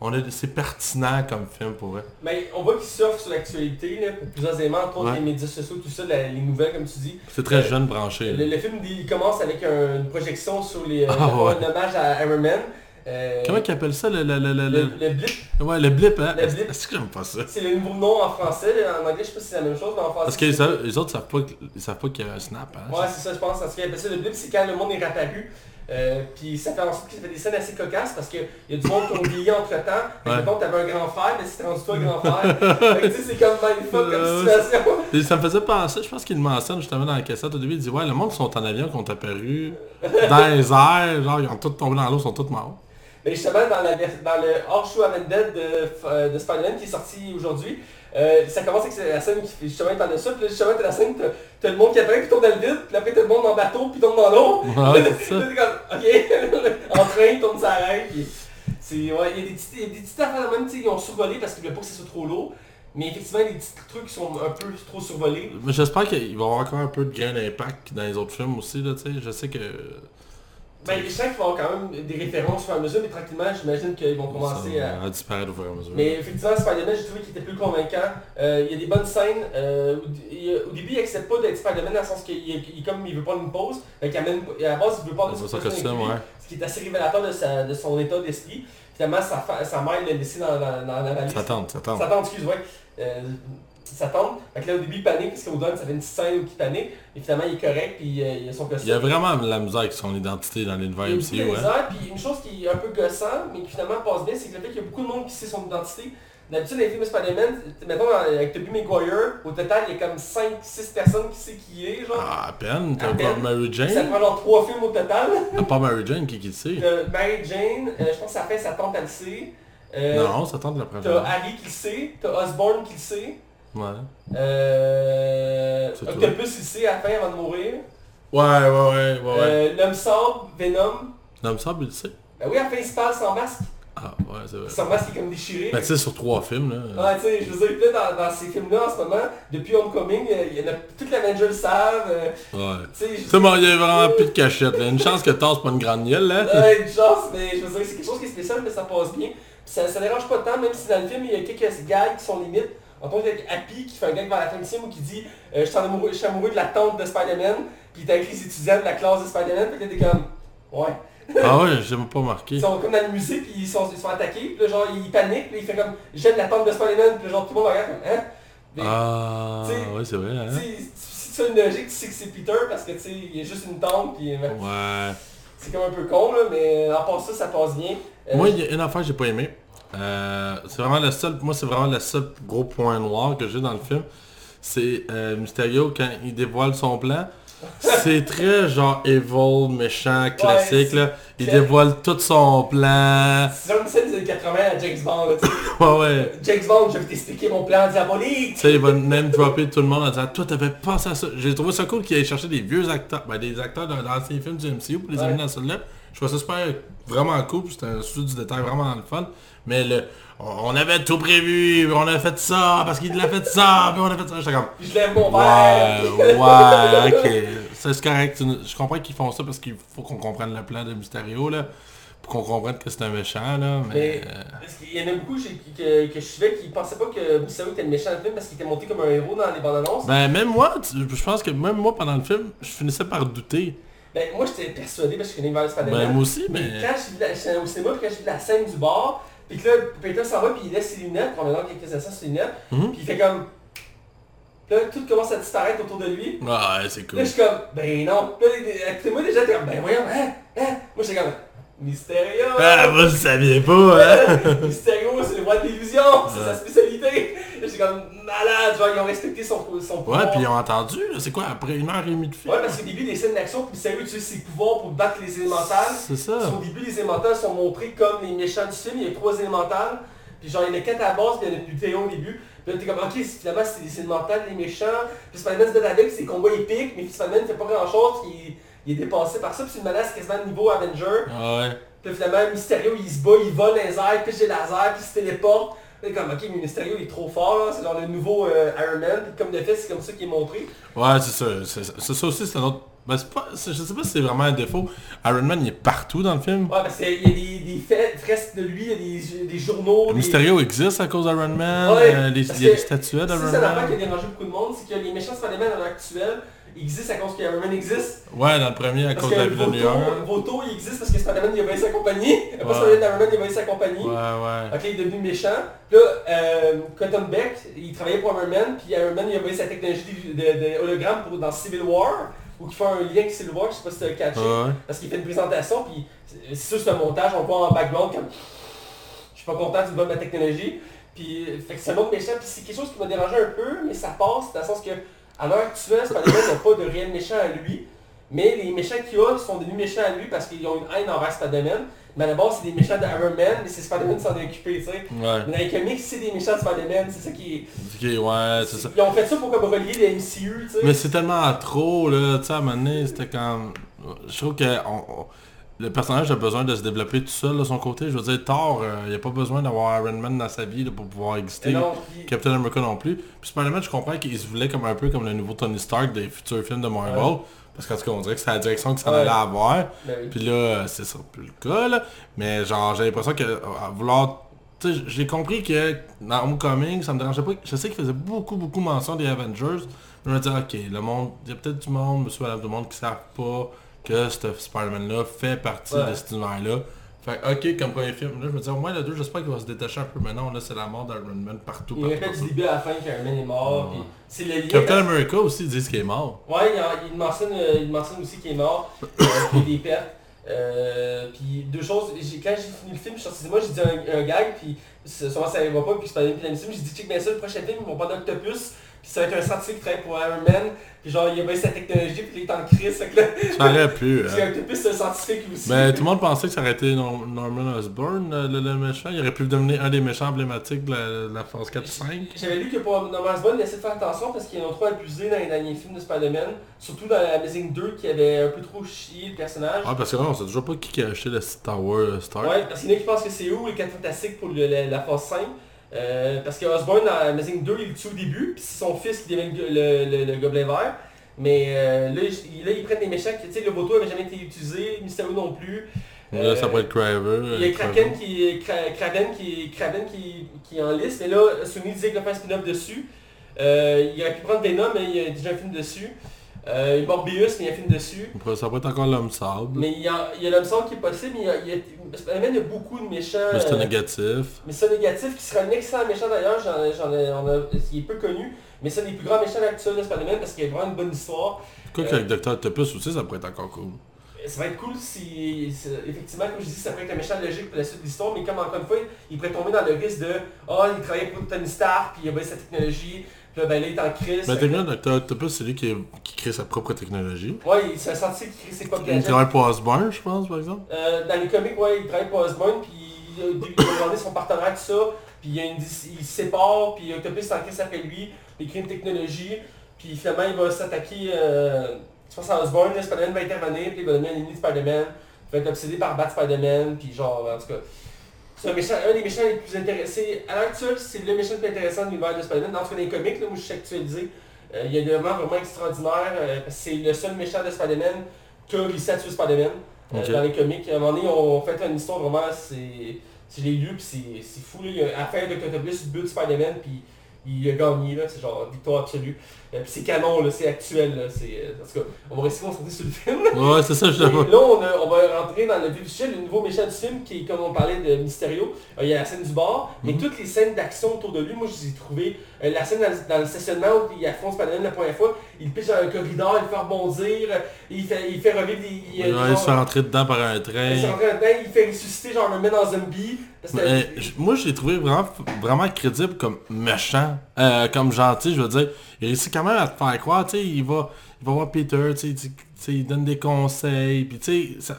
On est, c'est pertinent comme film pour vrai. Mais on voit qu'il surfe sur l'actualité plusieurs éléments, entre autres Ouais. les médias sociaux, tout ça, la- les nouvelles comme tu dis. C'est très Euh, jeune branché. Le, le film il commence avec un- une projection sur les... euh, Ah, un hommage à Iron Man. Euh, Comment qu'ils appellent ça le, le, le, le, blip, Ouais, le blip, hein? Est-ce que j'aime pas ça? c'est le nouveau nom en français. En anglais, je sais pas si c'est la même chose, mais en français... Parce que les, autres- les autres savent pas, que- ils savent pas qu'il y a un snap, hein? Ouais, c'est ça, je pense. Parce qu'il appelle ça le blip, c'est quand le monde est rapparu. Euh, puis ça fait en sorte que ça fait des scènes assez cocasses parce qu'il y a du monde qui ont vieilli entre temps. Fait que Ouais. mettons, t'avais un grand frère, mais c'est rendu toi un grand frère. fait que tu sais, c'est comme mindfuck comme Euh, situation. Et ça me faisait penser, je pense qu'il mentionne justement dans la cassette au début, il dit ouais le monde sont en avion qui ont apparu dans les airs, genre ils ont tous tombé dans l'eau, ils sont tous morts. Mais justement, dans, la, dans le Hors Show Amended de, euh, de Spider-Man qui est sorti aujourd'hui, euh, ça commence avec la scène qui fait justement t'en as ça, puis là, justement t'as la scène, t'as, le monde qui apparaît, puis tombe dans le vide, puis après t'as le monde en bateau, puis tombe dans l'eau. Ouais, t'es comme, ok, en train, il tourne sa reine, puis c'est, ouais, il y a des petites, affaires même, tu sais, ils ont survolé parce qu'ils voulaient pas que ce soit trop lourd, mais effectivement, des petits trucs qui sont un peu trop survolés. Mais j'espère qu'il va y avoir encore un peu de gain d'impact dans les autres films aussi, là, tu sais, je sais que... Ben, je sens qu'il va y avoir quand même des références au fur et à mesure, mais tranquillement, j'imagine qu'ils vont commencer ça à... disparaître au fur et à mesure. Mais effectivement, Spider-Man, j'ai trouvé qu'il était plus convaincant. Euh, il y a des bonnes scènes. euh, au, il- au début, il accepte pas d'être Spider-Man dans le sens qu'il il, il- comme il veut pas une pause. Amène, à la base, il veut pas de son costume, ouais. Ce qui est assez révélateur de, sa- de son état d'esprit. Finalement, sa, fa- sa mère l'a laissé dans, dans, dans la valise. Ça tente, ça tente. Ça tente, excuse, ouais. Euh, ça tente. Fait que là, au début, il panique, parce qu'au donne, ça fait une petite scène où il panique. Et finalement, il est correct, puis euh, il a son costume. Il y a vraiment la misère avec son identité dans l'univers Il y a MCU, de ouais. misère, puis une chose qui est un peu gossant, mais qui finalement passe bien, c'est que le fait qu'il y a beaucoup de monde qui sait son identité. D'habitude, dans les films de Spider-Man, mettons avec Tobey Maguire, au total, il y a comme 5-6 personnes qui savent qui il est, genre. Ah, à peine, t'as pas. Mary Ça Jane? prend genre 3 films au total. À part Mary Jane, qui qui le sait? T'as Mary Jane, euh, je pense que ça fait sa tante, elle le sait. Euh, Non, ça tente la T'as première. Harry qui le sait, t'as Osborn qui le sait. Ouais. Euh... Octopus sait à la fin avant de mourir. Ouais, ouais, ouais, ouais. Euh, L'homme sable, Venom. Mais ça, il le sait. Ben oui, à la fin il se parle sans masque. Ah, ouais, c'est vrai. Son masque est comme déchiré. Mais tu sais, sur trois films, là. Ouais, tu sais, je veux dire, là, dans, dans ces films-là, en ce moment, depuis Homecoming, euh, il y en a, toute l'Avengers le savent, euh, Ouais. tu sais, bon, il y a vraiment plus de cachette, là. Une chance que Thor, c'est pas une grande gueule, là. Ouais, une chance, mais je veux dire, c'est quelque chose qui est spécial, mais ça passe bien. Puis ça, ça dérange pas tant, même si dans le film, il y a quelques gags qui sont limites. En tant avec Happy qui fait un gag vers la fin du film où qui dit euh, je, suis amoureux, je suis amoureux de la tante de Spider-Man, puis t'as écrit les étudiants de la classe de Spider-Man, puis t'es comme Ouais. Ah ouais, j'ai même pas marqué. Ils sont comme dans le musée, puis ils sont, ils sont attaqués, puis là genre ils paniquent, puis il fait comme j'aime la tante de Spider-Man, puis genre tout le monde regarde comme Hein? Mais, Ah, ouais, c'est vrai, hein? Si tu as une logique, tu sais que c'est Peter parce que tu sais, il y a juste une tante, puis euh, Ouais. c'est comme un peu con là, mais à part ça, ça passe bien. Euh, Moi, il y a une affaire que j'ai pas aimé. Euh, c'est vraiment le seul, moi c'est vraiment le seul gros point noir que j'ai dans le film. C'est euh, Mysterio quand il dévoile son plan. C'est très genre evil, méchant, classique là. Il dévoile tout son plan. C'est une scène des années 80 à James Bond. Là. Ouais ouais. James Bond, je vais t'expliquer mon plan diabolique. Tu sais, il va même dropper tout le monde en disant Toi t'avais pensé à ça. J'ai trouvé ça cool qu'il aille chercher des vieux acteurs, ben, des acteurs dans d'anciens films du MCU pour les Ouais. amener dans celui-là. Je trouvais ça super vraiment cool, puis c'était un souci du détail vraiment le fun. Mais le on avait tout prévu, on a fait ça, parce qu'il a fait ça, puis on a fait ça. J'étais comme je lève mon verre. Ouais, ouais, ok. C'est correct. Je comprends qu'ils font ça parce qu'il faut qu'on comprenne le plan de Mysterio là. Pour qu'on comprenne que c'est un méchant là. Mais. Mais euh, parce qu'il y en a beaucoup que, que je suivais qui pensaient pas que Mysterio était le méchant du film parce qu'il était monté comme un héros dans les bandes annonces. Ben même moi, je pense que même moi pendant le film, je finissais par douter. Ben, moi j'étais persuadé parce que je connais de Spider-Man. Ben moi aussi, Mais quand je suis au cinéma, puis quand j'ai vu la scène du bar, puis que là, Peter s'en va, puis il laisse ses lunettes, on a dans quelques instants ses lunettes, Mhm. puis il fait comme... Là, tout commence à disparaître autour de lui. Ouais, c'est cool. Là, je suis comme, ben non. Là, à côté de moi, déjà, t'es comme, ben voyons, hein, hein. Moi, j'étais comme, Mysterio. Ah, vous le saviez pas, hein? Mysterio, c'est le roi de l'illusion, c'est sa spécialité. J'étais comme, malade, genre, ils ont respecté son, son Ouais, pouvoir. puis ils ont entendu, là, c'est quoi, après une heure et demie de film? Ouais, parce qu'au début des scènes d'action, puis Mysterio utilise ses pouvoirs pour battre les élémentales. C'est ça. Au début, les élémentales sont montrés comme les méchants du film. Il y a trois élémentales. Puis genre, il y en a quatre à la base, puis il y en a du Théo au début. Puis là, t'es comme, ok, finalement, c'est les élémentales, les méchants. Puis Spider-Man se bat avec, c'est combats épiques, mais Spider-Man fait pas grand-chose, il, il est dépassé par ça. Puis c'est une menace quasiment niveau Avenger. Ouais. Puis finalement, Mysterio, il se bat, il vole les airs, puis j'ai laser, puis il se téléporte. Puis comme, ok, mais Mysterio, il est trop fort, là. C'est genre le nouveau euh, Iron Man. Puis comme de fait, c'est comme ça qu'il est montré. Ouais, c'est ça. C'est c'est ça aussi, c'est un autre Ben, c'est pas, c'est- je sais pas si c'est vraiment un défaut. Iron Man, il est partout dans le film. Ouais, parce qu'il y a des, des faits, fresques de lui, il y a des, des journaux. Le des- Mysterio existe à cause d'Iron Man. Ouais, euh, les- il y a des statuettes Ça, d'Iron c'est l'affaire qui a Man. dérangé beaucoup de monde, c'est que les méchants Spider-Man à l'heure actuelle existent à cause que Iron Man existe? Ouais, dans le premier, à Parce cause de la ville de New Voto, York. Voto, il existe parce que Spider-Man il a envahi sa compagnie. Pas Ouais. Spider-Man, il a sa compagnie. Ouais, ouais. Ok, il est devenu méchant. Là, euh, Cotton Beck, il travaillait pour Iron Man, puis Iron Man il a envoyé sa technologie de, de, de hologramme pour, dans Civil War, ou qui fait un lien avec Civil War, je sais pas si tu as catché, Ouais. parce qu'il fait une présentation, puis c'est sûr c'est un montage, on le voit en background comme je suis pas content du bon de ma technologie. Puis fait que c'est un autre méchant, puis c'est quelque chose qui m'a dérangé un peu, mais ça passe dans le sens que à l'heure actuelle, Spider-Man n'a pas de réel méchant à lui. Mais les méchants qu'il a sont devenus méchants à lui parce qu'ils ont une haine envers Spider-Man. Mais à la base, c'est des méchants d'Iron Man, mais c'est Spider-Man qui s'en est occupé, tu sais. Ouais. Mais dans les comics, c'est des méchants de Spider-Man, c'est ça qui est... Ok, ouais, c'est ça. Ils ont fait ça pour comme relier les MCU, tu sais. Mais c'est tellement trop, là, tu sais, à un moment donné, c'était comme... Je trouve que on- le personnage a besoin de se développer tout seul de son côté. Je veux dire, Thor, euh, il a pas besoin d'avoir Iron Man dans sa vie là, pour pouvoir exister. Non, Captain America non plus. Puis Spider-Man, je comprends qu'il se voulait comme un peu comme le nouveau Tony Stark des futurs films de Marvel. Ouais. Parce qu'en tout cas, on dirait que c'est la direction que ça Ouais. allait avoir. Ben oui. Puis là, euh, c'est ça plus le cas, là. Mais genre, j'ai l'impression que euh, à vouloir... Tu sais, j'ai compris que dans Homecoming, ça me dérangeait pas. Je sais qu'il faisait beaucoup, beaucoup mention des Avengers. Mais je me disais, ok, le monde, il y a peut-être du monde, monsieur, madame, le monde qui savent pas que ce Spider-Man-là fait partie Ouais. de cet univers-là. Fait ok, comme premier film, là, je me disais, au moins le 2, j'espère qu'il va se détacher un peu. Mais non, là, c'est la mort d'Iron Man partout, Il répète du début à la fin qu'Iron Man est mort, Ouais. c'est le lien... Captain America aussi disent qu'il est mort. Ouais, il, il mentionne, euh, il mentionne aussi qu'il est mort, euh, qu'il des pertes. Euh, puis deux choses, j'ai- quand j'ai fini le film, je suis sorti de moi, j'ai dit un, un gag, puis souvent ça arrivera pas, puis c'est pas bien puis j'ai dit check bien ça, le prochain film, ils vont prendre Octopus, puis ça va être un scientifique qui travaille pour Iron Man, puis genre il a sa technologie, puis il est en crise, fait que là, Ça aurait pu. parce hein. qu'Octopus c'est un scientifique aussi. Mais tout le monde pensait que ça aurait été Nor- Norman Osborn, euh, le, le méchant. Il aurait pu devenir un des méchants emblématiques de la, de la phase 4-5. J'avais lu que pour Norman Osborn, il essaie de faire attention parce qu'ils ont trop abusé dans les derniers films de Spider-Man, surtout dans Amazing 2 qui avait un peu trop chié le personnage. Ah, parce que là, on sait toujours pas qui qui a acheté le Star Wars Star. Ouais, parce qu'il y en a qui pensent que c'est où les 4 fantastiques pour le- la, la phase 5. Euh, parce que Osborn dans Amazing 2, il le tue au début, puis c'est son fils qui devient le, le, le gobelin vert. Mais euh, là, il- là, ils prennent des méchants qui, tu sais, le Voto avait jamais été utilisé, Mysterio non plus. Là, ça Euh, pourrait être Craver. Il y a euh, Kraken qui, Kra- Kraven qui, qui, qui est en liste, mais là, Sony disait qu'il va faire un spin-off dessus. Euh, il aurait pu prendre Venom, mais il y a déjà un film dessus. Euh, Morbius, mais il y a un film dessus. Ça pourrait être encore l'homme sable. Mais il y a, il y a l'homme sombre qui est possible, mais il y a, il y a, Spider-Man, il y a beaucoup de méchants. Mais c'est euh, négatif. mais ça négatif, qui serait un excellent méchant d'ailleurs, j'en, j'en ai, on a, il est peu connu, mais c'est un des plus grands méchants actuels de Spider-Man parce qu'il y a vraiment une bonne histoire. Quoi euh, qu'avec Dr. Octopus aussi, ça pourrait être encore cool. Ça va être cool si, effectivement, comme je dis, ça pourrait être un méchant logique pour la suite de l'histoire, mais comme encore une fois, il pourrait tomber dans le risque de Ah, il travaillait pour Tony Stark, puis il avait sa technologie, puis là, ben là, il est en crise. Mais techniquement, Dr. Octopus, c'est lui qui, qui crée sa propre technologie. Ouais, il s'est senti qu'il crée ses propres Il gadgets. travaille pour Osborn, je pense, par exemple. Euh, dans les comics, ouais, il travaille pour Osborn, puis il a demandé son partenaire, tout ça, puis il, y a une dis- il se sépare, puis Octopus est en crise après lui, il crée une technologie, puis finalement, il va s'attaquer, euh, je pense à Osborn, là, Spider-Man va intervenir, puis il va devenir un ennemi de Spider-Man, il va être obsédé par Bat Spider-Man, puis genre, en tout cas, c'est un, méchant, un des méchants les plus intéressés. À l'heure actuelle, c'est le méchant le plus intéressant de l'univers de Spider-Man. En tout cas, dans les comics, là, moi je suis actualisé. Euh, il y a des moments vraiment extraordinaires. euh, c'est le seul méchant de Spider-Man qui a réussi à tuer Spider-Man. euh, dans les comics. À un moment donné, on fait une histoire vraiment, c'est... C'est les lieux, puis c'est- fou. Là. Il y a affaire de Octopus, but Spider-Man, puis il a gagné, là. C'est genre victoire absolue. Euh, puis c'est canon, là, c'est actuel. Là. C'est, euh, en tout cas, on va rester concentré sur le film. Ouais, c'est ça, Et l'avoue. là, on, a- on va rentrer dans le vif du sujet, le nouveau méchant du film, qui est comme on parlait de Mysterio. Euh, il y a la scène du bar, mais Mhm. toutes les scènes d'action autour de lui, moi je les ai trouvées. Euh, la scène dans, le- dans le stationnement où il affronte Spider-Man la première fois, il pitch dans un corridor, il fait rebondir, il fait, il fait revivre des... Il, Ouais, il se fait rentrer dedans par un il se train. rentre dedans, il fait ressusciter genre un mec en zombie. Parce que- Mais, je- moi, je l'ai trouvé vraiment, vraiment crédible comme méchant, euh, comme gentil, je veux dire. Il réussit quand même à te faire croire, tu sais, il va, il va voir Peter, tu sais, il donne des conseils, puis tu sais,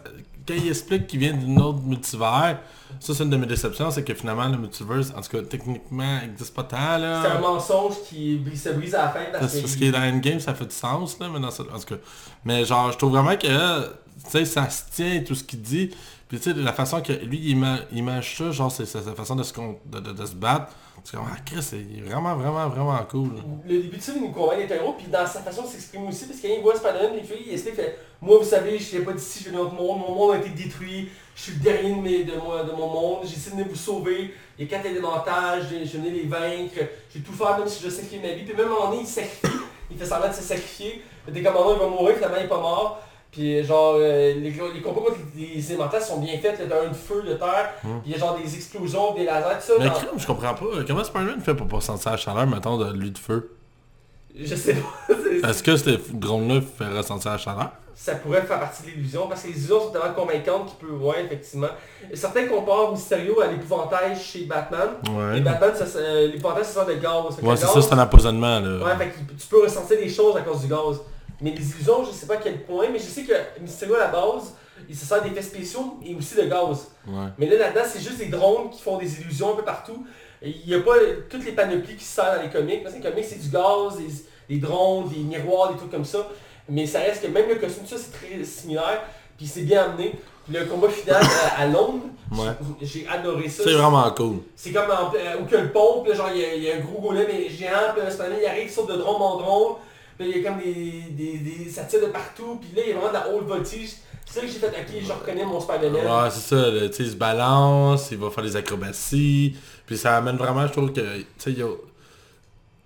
quand il explique qu'il vient d'une autre multivers, ça c'est une de mes déceptions, c'est que finalement le multiverse, en tout cas techniquement, il n'existe pas tant c'est un là. mensonge qui se brise à la fin parce Parce qu'il est dans Endgame, ça fait du sens là, mais dans ce- en tout cas. Mais genre, je trouve vraiment que, tu sais, ça se tient, tout ce qu'il dit. Puis tu sais, la façon que lui, il ima- image ça, genre, c'est sa façon de se, de, de- de se battre. C'est comme, ah, Chris, il est vraiment, vraiment, vraiment cool. Le début de ça, il nous convainc d'être un héros, puis dans sa façon de s'exprimer aussi, parce qu'il voit Spider-Man, les filles, il explique, fait, moi vous savez, je viens pas d'ici, je viens d'un autre monde, mon monde a été détruit, je suis le dernier de, de, de mon monde, j'essaie de venir vous sauver, il y a quatre élémentaires, je viens venir les vaincre, je vais tout faire même si je dois sacrifier ma vie, puis même à un il sacrifie, il fait semblant de se sacrifier, un moment il va mourir, finalement il est pas mort, puis genre, euh, les, les combats contre les élémentaires sont bien faits, a un de feu, de terre, puis il y a genre des explosions, des lasers, tout ça, Mais crime, je comprends pas. Comment Spider-Man fait pour pas sentir la chaleur, mettons, de lui de feu? Je sais pas, Est-ce que ce drone-là fait ressentir la chaleur? Ça pourrait faire partie de l'illusion, parce que les illusions sont tellement convaincantes qu'il peut, ouais, effectivement. Certains comparent Mysterio à l'épouvantail chez Batman. Ouais. Et Batman, euh, l'épouvantail, ça de gaz. Ouais, c'est ça, c'est un empoisonnement, là. Ouais, fait que tu peux ressentir des choses à cause du gaz. Mais les illusions, je sais pas à quel point, mais je sais que Mysterio, à la base, il se sert d'effets spéciaux et aussi de gaz. Ouais. Mais là, là-dedans, c'est juste des drones qui font des illusions un peu partout. Il n'y a pas toutes les panoplies qui se servent dans les comics. Parce que les comics, c'est du gaz, des, des drones, des miroirs, des trucs comme ça. Mais ça reste que même le costume, ça, c'est très similaire. Puis c'est bien amené. Puis le combat final à, à Londres, Ouais. j'ai adoré ça. C'est vraiment cool. C'est comme en, euh, où a le là, genre il y, a- il y a un gros golem mais géant, puis Spider-Man, il arrive, il saute de drone en drone, là, il y a comme des, des, des ça tire de partout, puis là il y a vraiment de la haute voltige. C'est ça que j'ai fait, ok, je reconnais mon Spider-Man. Ouais, c'est ça, tu sais, il se balance, il va faire des acrobaties, puis ça amène vraiment, je trouve que, tu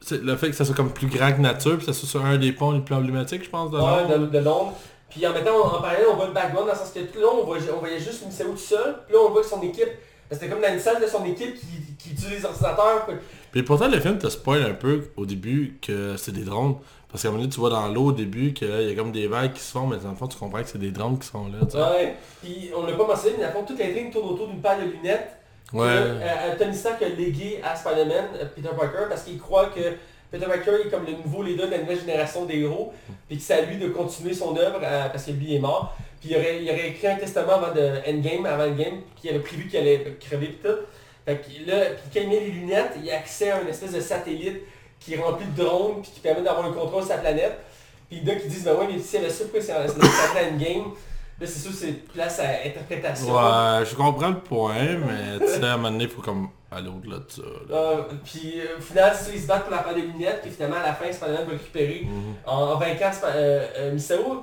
sais, le fait que ça soit comme plus grand que nature, puis ça soit sur un des ponts les plus emblématiques, je pense, de Ouais, Londres. de, de Londres. Puis en mettant en parallèle, on voit le background dans le sens que tout le long, on voyait, on voyait juste Mysterio tout seul, puis là on voit que son équipe, c'était comme dans une salle de son équipe qui, qui utilise les ordinateurs. puis- Puis pourtant, le film te spoil un peu au début que c'est des drones, parce qu'à un moment donné, tu vois dans l'eau au début qu'il y a comme des vagues qui se font, mais dans le fond, tu comprends que c'est des drones qui sont là, tu. Ouais. Puis on l'a pas mentionné, mais dans le fond, toute l'intrigue tourne autour d'une paire de lunettes Ouais. que, euh, euh, Tony Stark a légué à Spider-Man, euh, Peter Parker, parce qu'il croit que Peter Parker est comme le nouveau leader de la nouvelle génération des héros, puis que c'est à lui de continuer son œuvre euh, parce que lui est mort. Puis il aurait, il aurait écrit un testament avant de Endgame, avant Endgame, puis il avait prévu qu'il allait crever pis tout. Fait que là, puis quand il met les lunettes, il a accès à une espèce de satellite qui est rempli de drones, puis qui permet d'avoir un contrôle sur sa planète. Puis a qui disent, ben ouais, mais s'il y avait ça, pourquoi c'est dans sa Endgame Là, c'est sûr, c'est place à interprétation. Ouais, je comprends le point, mais tu sais, à un moment donné, il faut comme aller au-delà de ça. Euh, puis euh, au final, ça, ils se battent pour la paire de lunettes, puis finalement à la fin, Spider-Man va le récupérer en, en vainquant euh, euh,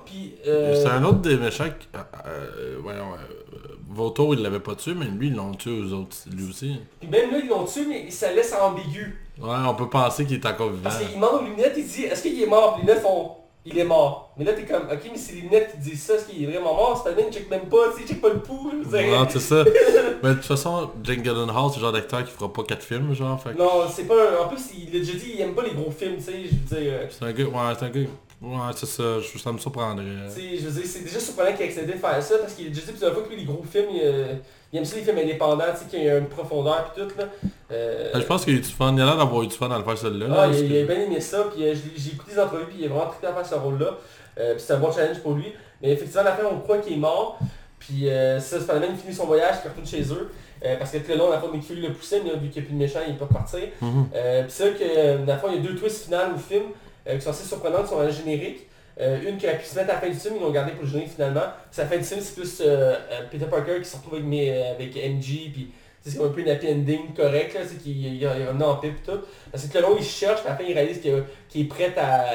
puis... euh, C'est un autre des méchants qui... euh, voyons, euh, Vautour, il l'avait pas tué, mais lui, ils l'ont tué eux autres, lui aussi. Puis même là, ils l'ont tué, mais ça laisse ambigu. Ouais, on peut penser qu'il est encore vivant. Parce qu'il demande aux lunettes, il dit, est-ce qu'il est mort? Les lunettes font, il est mort. Mais là, t'es comme, ok, mais c'est les lunettes qui disent ça, est-ce qu'il est vraiment mort? Spider-Man, il check même pas, tu sais, il check pas le pouls. Non, c'est ça. mais de toute façon, Jake Gyllenhaal, c'est le genre d'acteur qui fera pas quatre films, genre. Fait Non, c'est pas... un- En plus, il a déjà dit, il aime pas les gros films, tu sais, je veux dire... C'est un gars, ouais, c'est un gars... Ouais, c'est ça, je- ça me surprendrait. Je veux dire, c'est déjà surprenant qu'il ait accepté de faire ça parce qu'il a déjà dit plusieurs fois que lui, les gros films, il, euh, il aime ça les films indépendants, tu sais, qu'il y a une profondeur pis tout, là. Euh, Euh, Je pense qu'il a eu du fun, il a l'air d'avoir eu du fun dans le faire celui-là. là, ah, il, que- il a bien aimé ça, puis euh, j'ai écouté des entrevues, puis il est vraiment très à faire ce rôle-là. Puis c'est un bon challenge pour lui. Mais effectivement, à la fin, on croit qu'il est mort. Puis ça, Spider-Man finit son voyage, il retourne chez eux. Euh, parce que tout le long, la fois, Nick Fury le poussait, mais là, vu qu'il n'y a plus de méchant, il peut repartir. Mhm. Euh, puis c'est vrai que, le fond, il y a deux twists finales au film qui sont assez surprenantes, qui sont dans le générique. Euh, une qui aurait pu se mettre à la fin du film, ils l'ont gardé pour le générique finalement. À la fin du film, c'est plus euh, euh, Peter Parker qui se retrouve avec, mes, euh, avec MJ, puis c'est comme un peu une happy ending correct, sais, qu'il revenu en paix et tout. Parce que le long, il cherche, puis à la fin, il réalise qu'il est prêt à,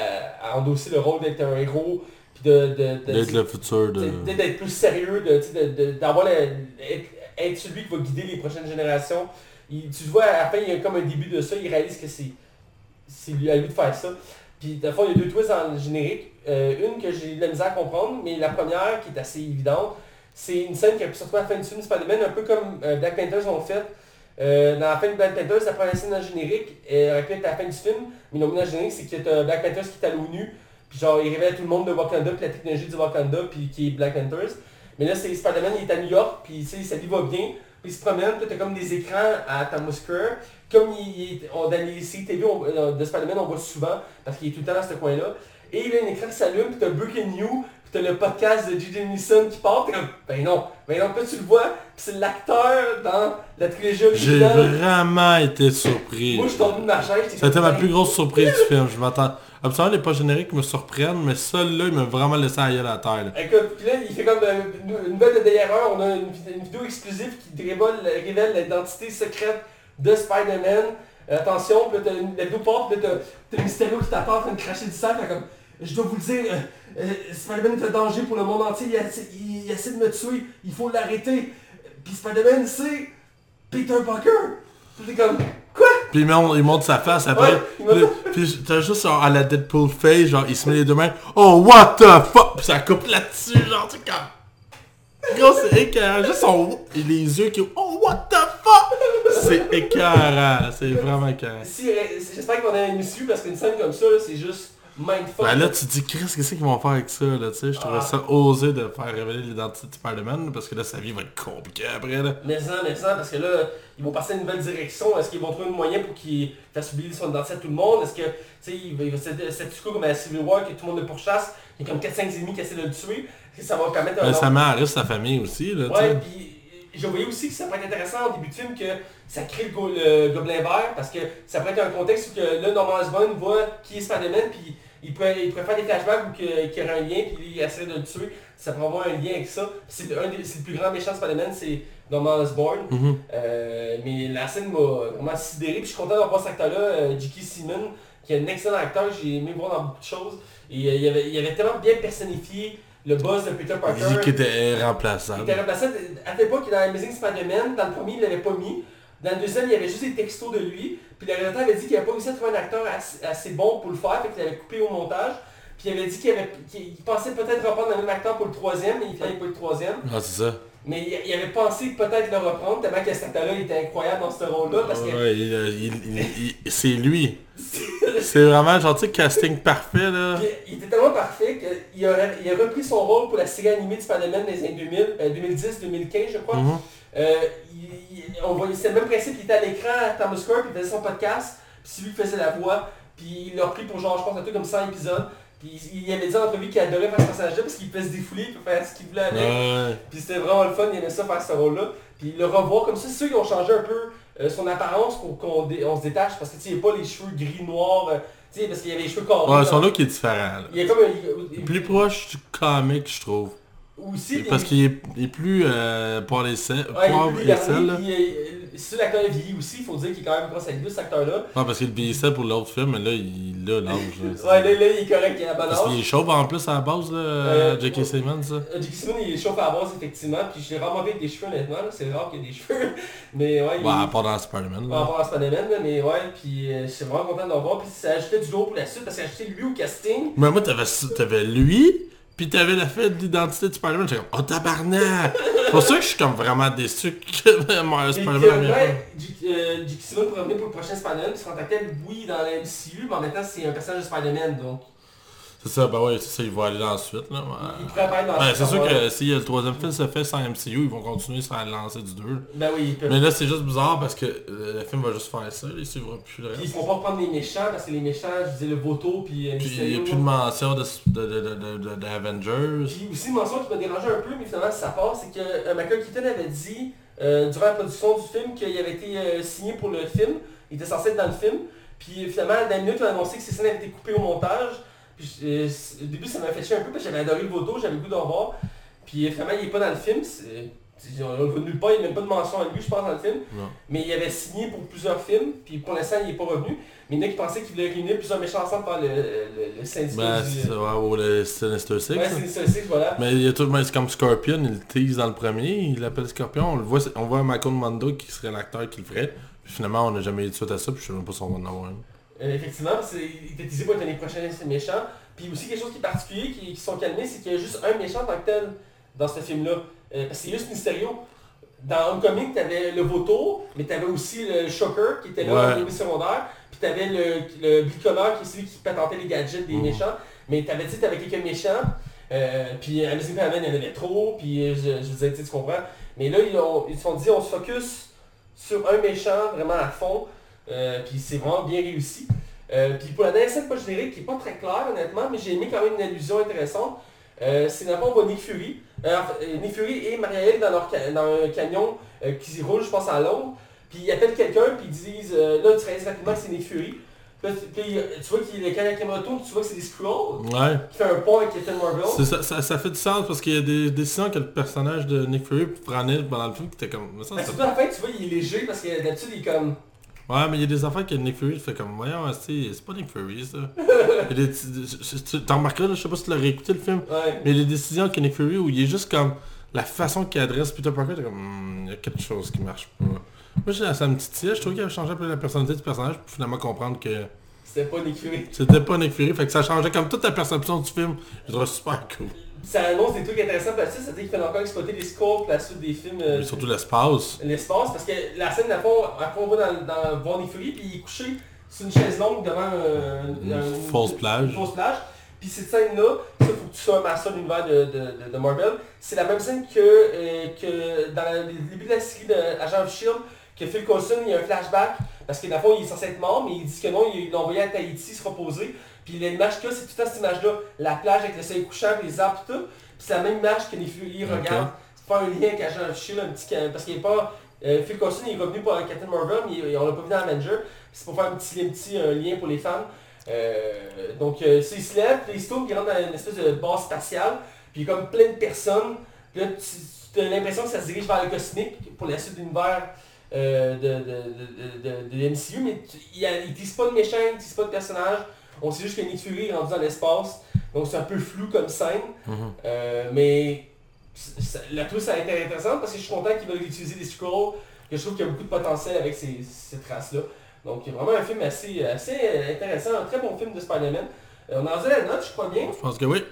à endosser le rôle d'être un héros, puis de... de, de- D'être le futur de... D'être plus sérieux, de, de, de- d'avoir le- être, être celui qui va guider les prochaines générations. Il- tu vois, à la fin, il y a comme un début de ça, il réalise que c'est, c'est lui, à lui de faire ça. Puis, de fois, il y a deux twists dans le générique. Euh, une que j'ai eu de la misère à comprendre, mais la première, qui est assez évidente, c'est une scène qui a pu se retrouver à la fin du film Spider-Man, un peu comme euh, Black Panthers l'ont fait. Euh, dans la fin de Black Panthers, la première scène dans le générique, elle aurait pu être à la fin du film, mais mis dans le générique, c'est que t'as Black Panthers qui est à l'ONU, puis genre, il révèle tout le monde de Wakanda, puis la technologie du Wakanda, puis qui est Black Panthers. Mais là, c'est Spider-Man, il est à New York, puis tu sais, sa vie va bien, puis il se promène, puis t'as comme des écrans à Times Square. Comme il on, dans les séries TV on- euh, de Spider-Man, on voit souvent, parce qu'il est tout le temps dans ce coin-là. Et il y a un écran qui s'allume, puis t'as Breaking New, puis t'as le podcast de J.J. Neeson qui part, t'es comme, ben non, ben non, puis tu le vois, puis c'est l'acteur dans la trilogie J'ai vraiment été surpris. Moi, je suis tombé de ma chaise, C'était ma ben, plus grosse surprise du film. Je m'attends. Absolument, les pas génériques me surprennent, mais celle-là, il m'a vraiment laissé ailleurs à la terre. là. Écoute, puis là, il fait comme euh, une nouvelle de derrière on a une, une vidéo exclusive qui révèle, révèle l'identité secrète de Spider-Man. Euh, attention, puis t'as une, la vidéo part, puis t'as- Mysterio qui t'attend en train de cracher du sang, comme, je dois vous le dire, euh, euh, Spider-Man est un danger pour le monde entier, il essaie, il, il essaie de me tuer, il faut l'arrêter. Puis Spider-Man, c'est Peter Parker. Puis t'es comme, quoi? Puis il montre, il montre sa face après. Ouais, Puis, t'as juste genre, à la Deadpool face, genre il se met les deux mains. Oh what the fuck! Puis ça coupe là-dessus, genre tu comme. Gros c'est écœurant. Juste son. et les yeux qui. Oh what the fuck! C'est écœurant. C'est vraiment écœurant. Si, euh, J'espère qu'on a une issue parce qu'une scène comme ça, c'est juste mindfuck. Ben là tu te dis Chris, qu'est-ce qu'ils vont faire avec ça là, tu sais, je trouvais Ah. ça osé de faire révéler l'identité de Spider-Man parce que là sa vie va être compliquée après là. Mais ça, mais ça, parce que là, ils vont passer à une nouvelle direction. Est-ce qu'ils vont trouver un moyen pour qu'ils fassent oublier son identité à tout le monde? Est-ce que, tu sais, il va, statu quo comme à Civil War, que tout le monde le pourchasse, il y a comme 4-5 ennemis qui essaient de le tuer? Est-ce que ça va permettre Ben, un... ça met à risque sa famille aussi là, Ouais, puis je voyais aussi que ça pourrait être intéressant au début de film que ça crée le, go- le Gobelin Vert, parce que ça pourrait être un contexte où que là, Norman Osborn voit qui est Spider-Man, puis il pourrait, il pourrait faire des flashbacks que- qu'il y aurait un lien, puis il essaie de le tuer. Ça pourrait avoir un lien avec ça. C'est le plus grand méchant de Spider-Man, c'est Norman Osborn. Mhm. Euh, mais la scène m'a vraiment sidéré, puis je suis content d'avoir cet acteur-là, euh, J.K. Simmons, qui est un excellent acteur, j'ai aimé voir dans beaucoup de choses. Et euh, il, avait, il avait tellement bien personnifié le boss de Peter Parker. Il dit qu'il était Il remplaçable. était remplacé à l'époque dans Amazing Spider-Man, dans le premier il l'avait pas mis. Dans le deuxième il y avait juste des textos de lui. Puis le réalisateur avait dit qu'il n'avait pas réussi à trouver un acteur assez, assez bon pour le faire, fait qu'il avait coupé au montage. Puis il avait dit qu'il pensait peut-être reprendre le même acteur pour le troisième, mais il fallait pas le troisième. Ah c'est ça. Mais il, il avait pensé peut-être le reprendre, tellement que cet acteur-là était incroyable dans ce rôle-là. Parce que Ouais, il- il- il- il- c'est lui. C'est vraiment genre tu sais casting parfait là. Il était tellement parfait qu'il a, il a repris son rôle pour la série animée de Spider-Man des années 2000, euh, 2010-2015 je crois. Mhm. Euh, c'est le même principe, il était à l'écran à Thomas puis il faisait son podcast, puis c'est lui qui faisait la voix, puis il l'a repris pour genre, je pense, un truc comme 100 épisodes, puis il, il avait dit en entrevue qu'il adorait faire ce personnage-là parce qu'il pouvait se défouler, il peut faire ce qu'il voulait avec, Ouais. puis c'était vraiment le fun, il aimait ça faire ce rôle-là, puis le revoir comme ça, c'est sûr qu'ils ont changé un peu euh, son apparence pour qu'on on se détache, parce que tu sais, il a pas les cheveux gris-noirs, euh, tu sais, parce qu'il y avait les cheveux carrés. Ouais, son look est différent. là. Il a comme un... il- Plus proche du comic je trouve. Aussi, Parce il- qu'il est, il est plus euh, poivre et sel, Ouais, il poivre et sel euh, Si l'acteur est vieilli aussi, il faut dire qu'il est quand même grosse avec lui, cet acteur-là. Non parce qu'il vieillissait pour l'autre film, mais là il a l'âge. Ouais, là, là, il est correct, il est à bon Parce qu'il est chauve en plus à la base là, Euh, J.K. Simmons ça. Euh, J.K. Simmons, il est chauffe à la base, effectivement, puis je l'ai rarement vu avec des cheveux, honnêtement, c'est rare qu'il y ait des cheveux. Mais ouais, il Ouais, à part dans Spider-Man rapport à Spider-Man, mais ouais, puis euh, je suis vraiment content de le voir, puis ça ajoutait du lourd pour la suite, parce qu'il a ajouté lui au casting. Mais moi t'avais, t'avais lui, puis t'avais la fête d'identité de Spider-Man, j'étais comme oh tabarnak! C'est pour ça que je suis comme vraiment déçu que moi, Et Spider-Man pas. ouais, J- euh. Simmons pourrait venir pour le prochain Spider-Man, puis se contactait, oui, dans la MCU, mais en même temps, c'est un personnage de Spider-Man, donc C'est ça, bah ouais, c'est ça, il va aller dans la suite là. ouais. il pourrait apparaître dans ce c'est sûr que si le troisième film se fait sans MCU, ils vont continuer sur la lancée du 2. Ben oui. Mais là, c'est juste bizarre parce que euh, le film va juste faire ça, il suivra plus le Puis ils feront pas reprendre les méchants, parce que les méchants, je disais le Voto, puis euh, Puis il n'y a plus de mention de, de, de. Puis aussi, une mention qui m'a dérangé un peu, mais finalement ça passe, c'est que euh, Michael Keaton avait dit durant la production du film qu'il avait été signé pour le film, il était censé être dans le film, puis finalement, dans la minute, on a annoncé que ces scènes avaient été coupées au montage, puis au début ça m'a fait chier un peu, parce que j'avais adoré le Voto, j'avais le goût d'en voir, puis finalement il est pas dans le film, on le voit nulle part, il n'y a même pas de mention à lui, je pense, dans le film, Non. mais il avait signé pour plusieurs films, puis pour l'instant il n'est pas revenu, mais il y en a qui pensaient qu'il voulait réunir plusieurs méchants ensemble par le, le, le syndicat Ben, du... ou le Sinister Six. Ouais, voilà. Mais il y a tout, mais c'est comme Scorpion, il le tease dans le premier, il l'appelle Scorpion, on le voit, on voit Mando qui serait l'acteur qui le ferait. Puis finalement, on n'a jamais eu de suite à ça, puis je sais même pas si on va en avoir un. Euh, effectivement, c'est- il était teasé pour être un des prochains méchants. Puis aussi quelque chose qui est particulier, qui, qui sont calmés, c'est qu'il y a juste un méchant en tant que tel dans ce film-là. Euh, parce que c'est juste Mysterio. Dans Homecoming, t'avais le vautour, mais t'avais aussi le Shocker qui était là Ouais. en secondaire. Puis t'avais le, le bricoleur qui est celui qui patentait les gadgets des Mhm. méchants. Mais t'avais dit t'avais quelques méchants. Euh, puis Amazing Spider-Man, il y en avait trop. Puis euh, je, je disais, tu comprends. Mais là, ils, ont- ils se sont dit, on se focus sur un méchant vraiment à fond. Euh, puis c'est vraiment bien réussi. Euh, puis pour la dernière scène pas générique, qui est pas très claire honnêtement, mais j'ai aimé quand même une allusion intéressante. Euh, c'est d'abord on voit Nick Fury. Euh, Nick Fury et Maria dans, leur ca- dans un camion qui roule, je pense, à Londres. Puis ils appellent quelqu'un, puis ils disent, là, tu réalises rapidement que c'est Nick Fury. Puis, tu- vois qu'il quand la caméra tourne, tu vois que c'est des Skrulls Ouais. qui fait un pont avec Captain Marvel. C'est Ça, ça, ça fait du sens parce qu'il y a des décisions que le personnage de Nick Fury prenait pendant le film qui était comme... mais ça, Ben, ça- surtout à la fin, tu vois, il est léger parce que d'habitude, il est comme... Ouais, mais il y a des affaires que Nick Fury fait comme... Voyons, c'est c'est pas Nick Fury, ça. Remarqué, là, je sais pas si tu l'as réécouté le film, Ouais. mais les décisions que Nick Fury, où il est juste comme... La façon qu'il adresse Peter Parker, t'es comme... Hmm, il y a quelque chose qui marche pas. Moi, j'ai ça me titillait, je trouvais qu'il avait changé un peu la personnalité du personnage pour finalement comprendre que C'était pas Nick Fury. c'était pas Nick Fury, fait que ça changeait comme toute la perception du film. Je trouvais super cool. Ça annonce des trucs intéressants pour la suite, c'est-à-dire qu'il fait encore exploiter les scores pour la suite des films. euh, surtout l'espace. l'espace parce que la scène à fond, à fond on va dans, dans voir Nick Fury puis il est couché sur une chaise longue devant euh, Une un- fausse plage. Une fausse plage. Puis cette scène-là, ça faut que tu sois un master de l'univers de, de, de- de Marvel. C'est la même scène que, euh, que dans le début de la série de Agent of Shield, que Phil Coulson, il y a un flashback, parce que le fond il est censé être mort, mais il dit que non, il l'a envoyé à Tahiti se reposer. Puis l'image qu'il y a, c'est tout le temps cette image-là, la plage avec le soleil couchant, les arbres, tout ça. Puis c'est la même image que Nick Fury Ok. regarde. C'est pas un lien avec Agent of Shield, un petit ca- parce qu'il est pas. euh, Phil Coulson il est revenu pour Captain Marvel, mais il- on l'a pas vu dans Avenger. C'est pour faire un petit, un petit euh, lien pour les fans. Euh, donc euh, ça, il se lève, puis il se tourne, puis il rentre dans une espèce de base spatiale, puis il y a comme plein de personnes. Puis là, tu, as l'impression que ça se dirige vers le cosmique pour la suite de l'univers euh, de, de, de, de, de MCU, mais tu- il, y a- il tisse pas de méchant, il tisse pas de personnage. On sait juste que Nick Fury est rendu dans l'espace, donc c'est un peu flou comme scène. Mhm. Euh, mais ça- la trouve ça a été intéressant parce que je suis content qu'ils veulent utiliser des scrolls, que je trouve qu'il y a beaucoup de potentiel avec ces, cette race-là. Donc il y a vraiment un film assez, assez intéressant, un très bon film de Spider-Man. Euh, on a rendu la note, je crois bien. Je pense que oui.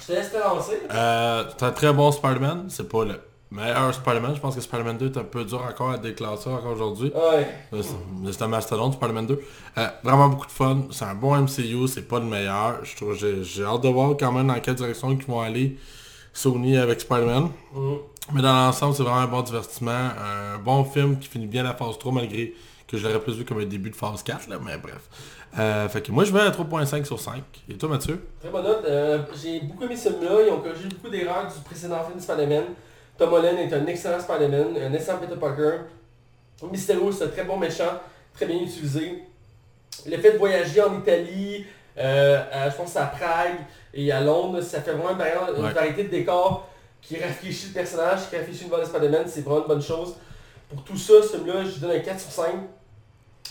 Je te laisse te lancer. Euh, c'est un très bon Spider-Man. C'est pas le meilleur Spider-Man. Je pense que Spider-Man 2 est un peu dur encore à déclasser encore aujourd'hui. Ouais. Euh, C'est un mastodonte, Spider-Man 2. Euh, vraiment beaucoup de fun. C'est un bon MCU. C'est pas le meilleur. Je trouve j'ai hâte de voir quand même dans quelle direction ils vont aller Sony avec Spider-Man. Mhm. Mais dans l'ensemble, c'est vraiment un bon divertissement. Un bon film qui finit bien la phase 3 malgré que je l'aurais plus vu comme un début de phase 4. Là, mais bref. Euh, fait que moi je vais à 3.5 sur 5. Et toi Mathieu? Très bonne note. Euh, J'ai beaucoup aimé ce film-là. Ils ont corrigé beaucoup d'erreurs du précédent film de Spider-Man. Tom Holland est un excellent Spider-Man, un excellent Peter Parker. Mysterio, c'est un très bon méchant, très bien utilisé. Le fait de voyager en Italie, euh, à- je pense à Prague et à Londres, ça fait vraiment une, Ouais. variété de décors qui rafraîchit le personnage, qui rafraîchit le de Spider-Man. C'est vraiment une bonne chose. Pour tout ça, ce film-là, je lui donne un 4 sur 5.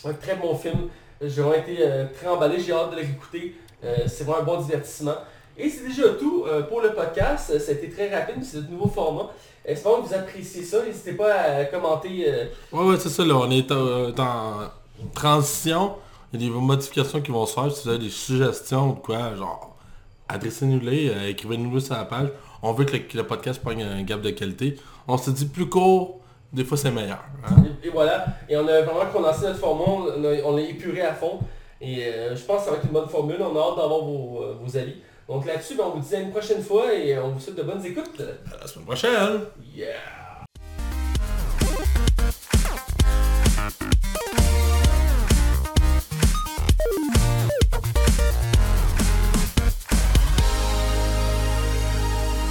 Un très bon film. J'ai vraiment été euh, très emballé, j'ai hâte de le réécouter. Euh, c'est vraiment un bon divertissement. Et c'est déjà tout euh, pour le podcast. Ça a été très rapide, c'est de nouveau format. Espérons que vous appréciez ça? N'hésitez pas à commenter. euh, Ouais, ouais, c'est ça, là, on est euh, en transition. Il y a des modifications qui vont se faire. Si vous avez des suggestions ou de quoi, genre, adressez-nous-les, euh, écrivez-nous sur la page. On veut que le, que le podcast prenne un gap de qualité. On se dit plus court, des fois c'est meilleur. hein. et, et voilà. Et on a vraiment condensé notre format. On l'a épuré à fond. Et euh, je pense que ça va être une bonne formule. On a hâte d'avoir vos, euh, vos avis. Donc là-dessus, ben, on vous dit à une prochaine fois et on vous souhaite de bonnes écoutes. À la semaine prochaine! Yeah!